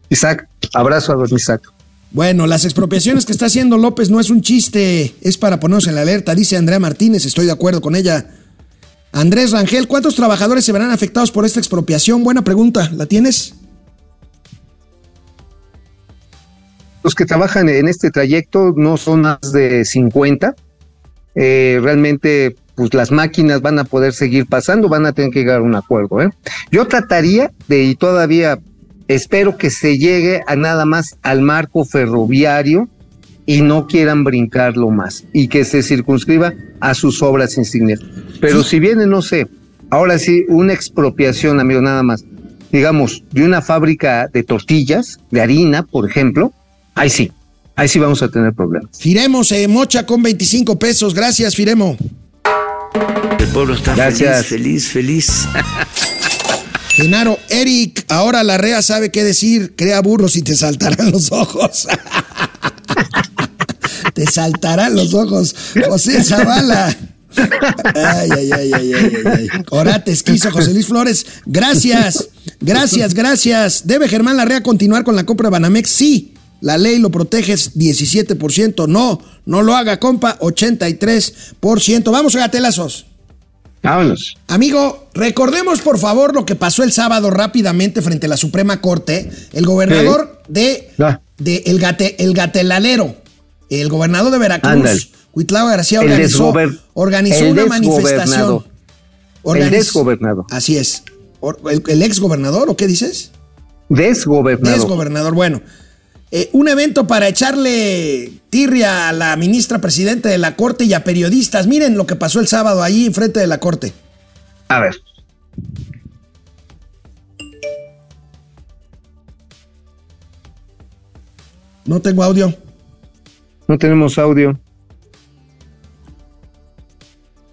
Isaac, abrazo a don Isaac. Bueno, las expropiaciones que está haciendo López no es un chiste, es para ponernos en la alerta, dice Andrea Martínez, estoy de acuerdo con ella. Andrés Rangel, ¿cuántos trabajadores se verán afectados por esta expropiación? Buena pregunta, ¿la tienes? Los que trabajan en este trayecto no son más de 50. Eh, realmente, pues las máquinas van a poder seguir pasando, van a tener que llegar a un acuerdo. ¿eh? Yo trataría de, y todavía espero que se llegue a nada más al marco ferroviario y no quieran brincarlo más y que se circunscriba a sus obras insignias. Pero si viene, no sé, ahora sí, una expropiación, amigo, nada más, digamos, de una fábrica de tortillas, de harina, por ejemplo, ahí sí, ahí sí vamos a tener problemas. Firemo se mocha con 25 pesos, gracias Firemo. El pueblo está Gracias. feliz, feliz, feliz. Genaro, Eric, ahora la REA sabe qué decir, crea burros y te saltarán los ojos. te saltarán los ojos, José Zavala. Ay, ay, ay, ay, ay, ay, ay. Orates quiso José Luis Flores. Gracias, gracias, gracias. ¿Debe Germán Larrea continuar con la compra de Banamex? Sí. La ley lo protege 17%. No, no lo haga, compa, 83%. Vamos a gatelazos. Vámonos. Amigo, recordemos por favor lo que pasó el sábado rápidamente frente a la Suprema Corte. El gobernador de, Ah. de el, gate, el Gatelalero, el gobernador de Veracruz. Cuitlao García, organizó, organizó una manifestación. El desgobernado. Así es. ¿El, el ex gobernador o qué dices? Desgobernador. Desgobernador. Bueno, eh, un evento para echarle tirria a la ministra presidenta de la Corte y a periodistas. Miren lo que pasó el sábado ahí enfrente de la Corte. A ver. No tengo audio. No tenemos audio.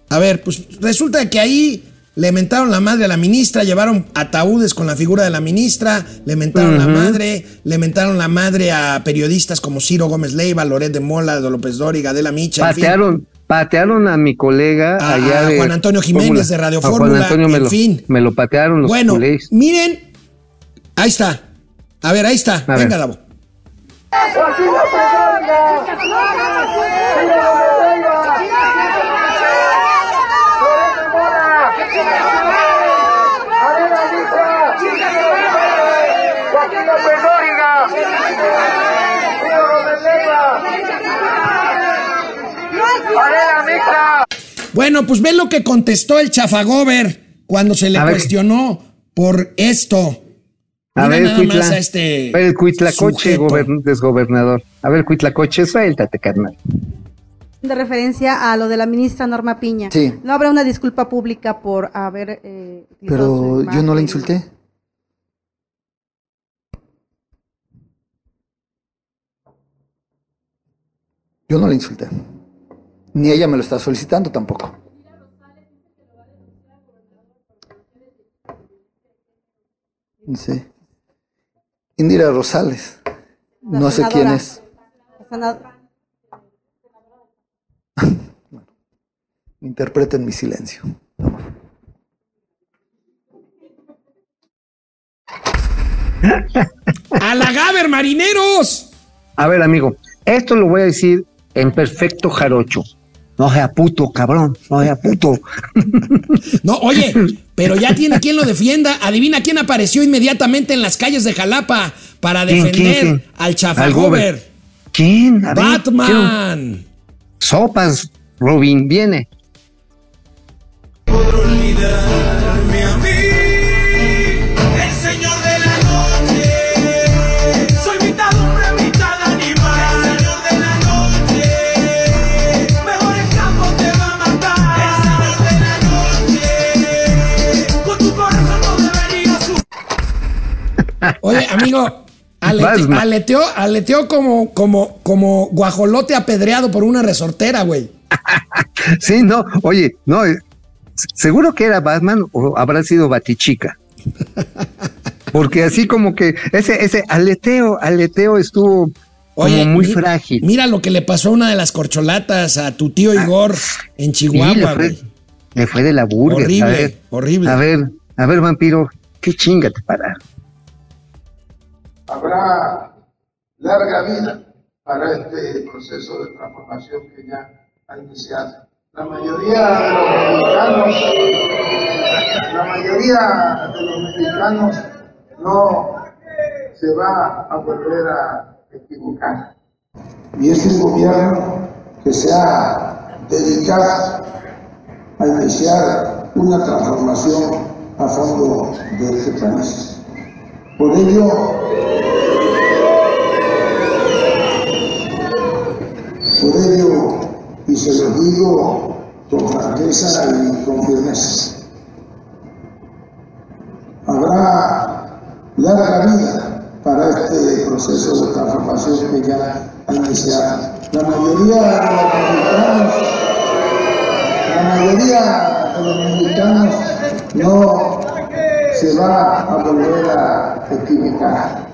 A ver, pues resulta que ahí le mentaron la madre a la ministra, llevaron ataúdes con la figura de la ministra, le mentaron la madre, le mentaron la madre a periodistas como Ciro Gómez Leiva, Loret de Mola, López Dóriga, Adela Micha, en fin. Patearon, patearon a mi colega A- allá a de Juan Antonio Jiménez Fórmula. de Radio Juan Fórmula, Antonio me en lo, fin. me lo patearon los Bueno, culés. miren, ahí está. A ver, ahí está. A Venga. Davo. Bueno, pues ve lo que contestó el chafagover cuando se le A ver. cuestionó por esto. A Mira ver, nada Cuitla. más a este A ver, el Cuitlacoche, desgobernador. A ver, Cuitlacoche, suéltate, carnal. de referencia a lo de la ministra Norma Piña. Sí. No habrá una disculpa pública por haber. eh, Pero yo no la insulté. Yo no la insulté. Ni ella me lo está solicitando tampoco. Sí. Indira Rosales. La No sé quién es. Interpreten mi silencio. ¡A la Gaber, marineros! A ver, amigo, esto lo voy a decir en perfecto jarocho. No sea puto, cabrón, no sea puto. No, oye, pero ya tiene quien lo defienda. Adivina quién apareció inmediatamente en las calles de Jalapa para ¿Quién, defender quién, quién? al Al chafagover. ¿Quién? A ver, quiero- Batman. Sopas, Robin, viene. Oye, amigo, alete- Batman. aleteó, aleteó como, como, como guajolote apedreado por una resortera, güey. Sí, no, oye, no, eh, seguro que era Batman o habrá sido Batichica. Porque así como que ese, ese aleteo, aleteo estuvo Oye, como muy mi- frágil. Mira lo que le pasó a una de las corcholatas a tu tío Igor en Sí, Chihuahua, le, fue, güey. le fue de la burger. Horrible, a ver, horrible. A ver, a ver, vampiro, qué chinga te para. Habrá larga vida para este proceso de transformación que ya ha iniciado. La mayoría de los mexicanos, la mayoría de los mexicanos no se va a volver a equivocar. Y es un gobierno que se ha dedicado a iniciar una transformación a fondo de este país. Por ello, Por ello, y se lo digo con franqueza y con firmeza, habrá larga vida para este proceso de transformación que ya ha iniciado. La mayoría de los mexicanos, la mayoría de los mexicanos no se va a volver a equivocar.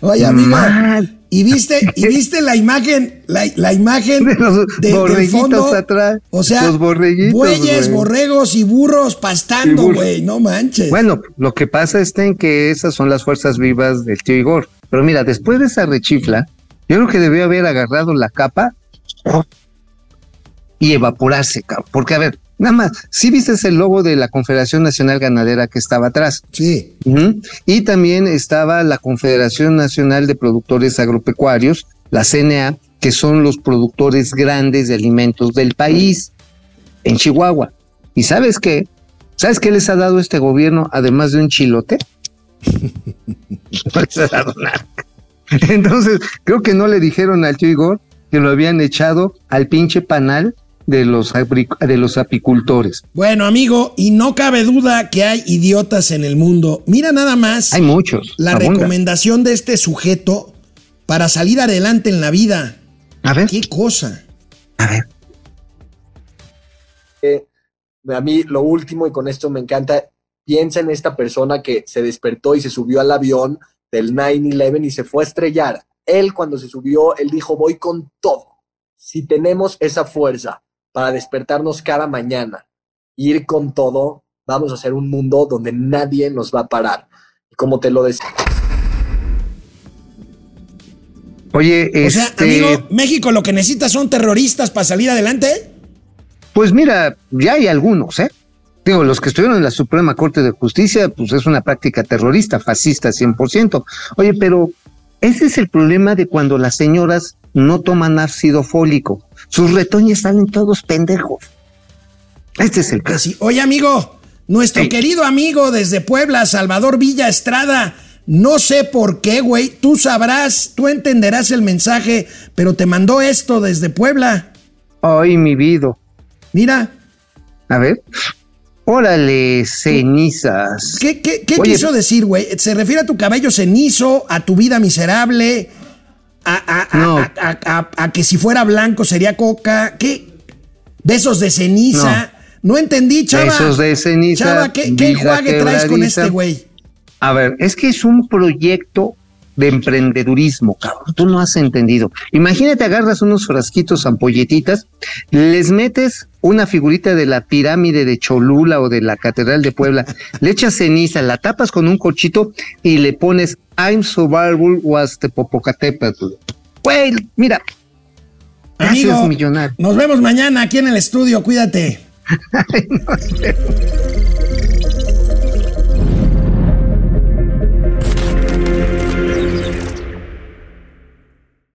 Oye, amigo, Mal. ¿Y viste, y viste la imagen, la, la imagen De los borreguitos fondo? atrás. O sea, Los borreguitos, bueyes, borregos y burros pastando, güey, no manches. Bueno, lo que pasa en que esas son las fuerzas vivas del tío Igor. Pero mira, después de esa rechifla, yo creo que debió haber agarrado la capa y evaporarse, cabrón. Porque, a ver, nada más, si viste el logo de la Confederación Nacional Ganadera que estaba atrás. Sí. Y también estaba la Confederación Nacional de Productores Agropecuarios, la CNA, que son los productores grandes de alimentos del país, en Chihuahua. ¿Y sabes qué? ¿Sabes qué les ha dado este gobierno además de un chilote? no les ha dado nada. Entonces, creo que no le dijeron al tío Igor que lo habían echado al pinche panal de los, de los apicultores. Bueno, amigo, y no cabe duda que hay idiotas en el mundo. Mira nada más Hay muchos. la recomendación de este sujeto para salir adelante en la vida. A ver, ¿Qué cosa? a ver. Eh, a mí lo último, y con esto me encanta, piensa en esta persona que se despertó y se subió al avión del 9-11 y se fue a estrellar. Él cuando se subió, él dijo, voy con todo. Si tenemos esa fuerza para despertarnos cada mañana, ir con todo, vamos a hacer un mundo donde nadie nos va a parar. Y como te lo decía. Oye, O sea, este, amigo, México lo que necesita son terroristas para salir adelante. pues mira, ya hay algunos, ¿eh? Digo, los que estuvieron en la Suprema Corte de Justicia, pues es una práctica terrorista, fascista 100%. Oye, pero ese es el problema de cuando las señoras no toman ácido fólico. Sus retoños salen todos pendejos. Este es el caso. Así, Oye, amigo, nuestro Sí. querido amigo desde Puebla, Salvador Villa Estrada, no sé por qué, güey, tú sabrás, tú entenderás el mensaje, pero te mandó esto desde Puebla. Ay, mi vida. Mira, A ver. Órale, cenizas. ¿qué, qué, qué Oye, quiso decir, güey? ¿Se refiere a tu cabello cenizo, a tu vida miserable, a, a- a- No. a- a- a- a que si fuera blanco sería coca? ¿Qué? ¿Besos de ceniza? No, entendí, chava. Besos de ceniza, Chava, ¿qué, qué enjuague traes con este güey? A ver, es que es un proyecto de emprendedurismo, cabrón. Tú no has entendido. Imagínate, agarras unos frasquitos ampolletitas, les metes una figurita de la pirámide de Cholula o de la Catedral de Puebla, le echas ceniza, la tapas con un corchito y le pones I'm survival was the Popocatépetl. Güey, mira, Amigo, gracias millonario. nos vemos mañana aquí en el estudio, cuídate. Ay, no,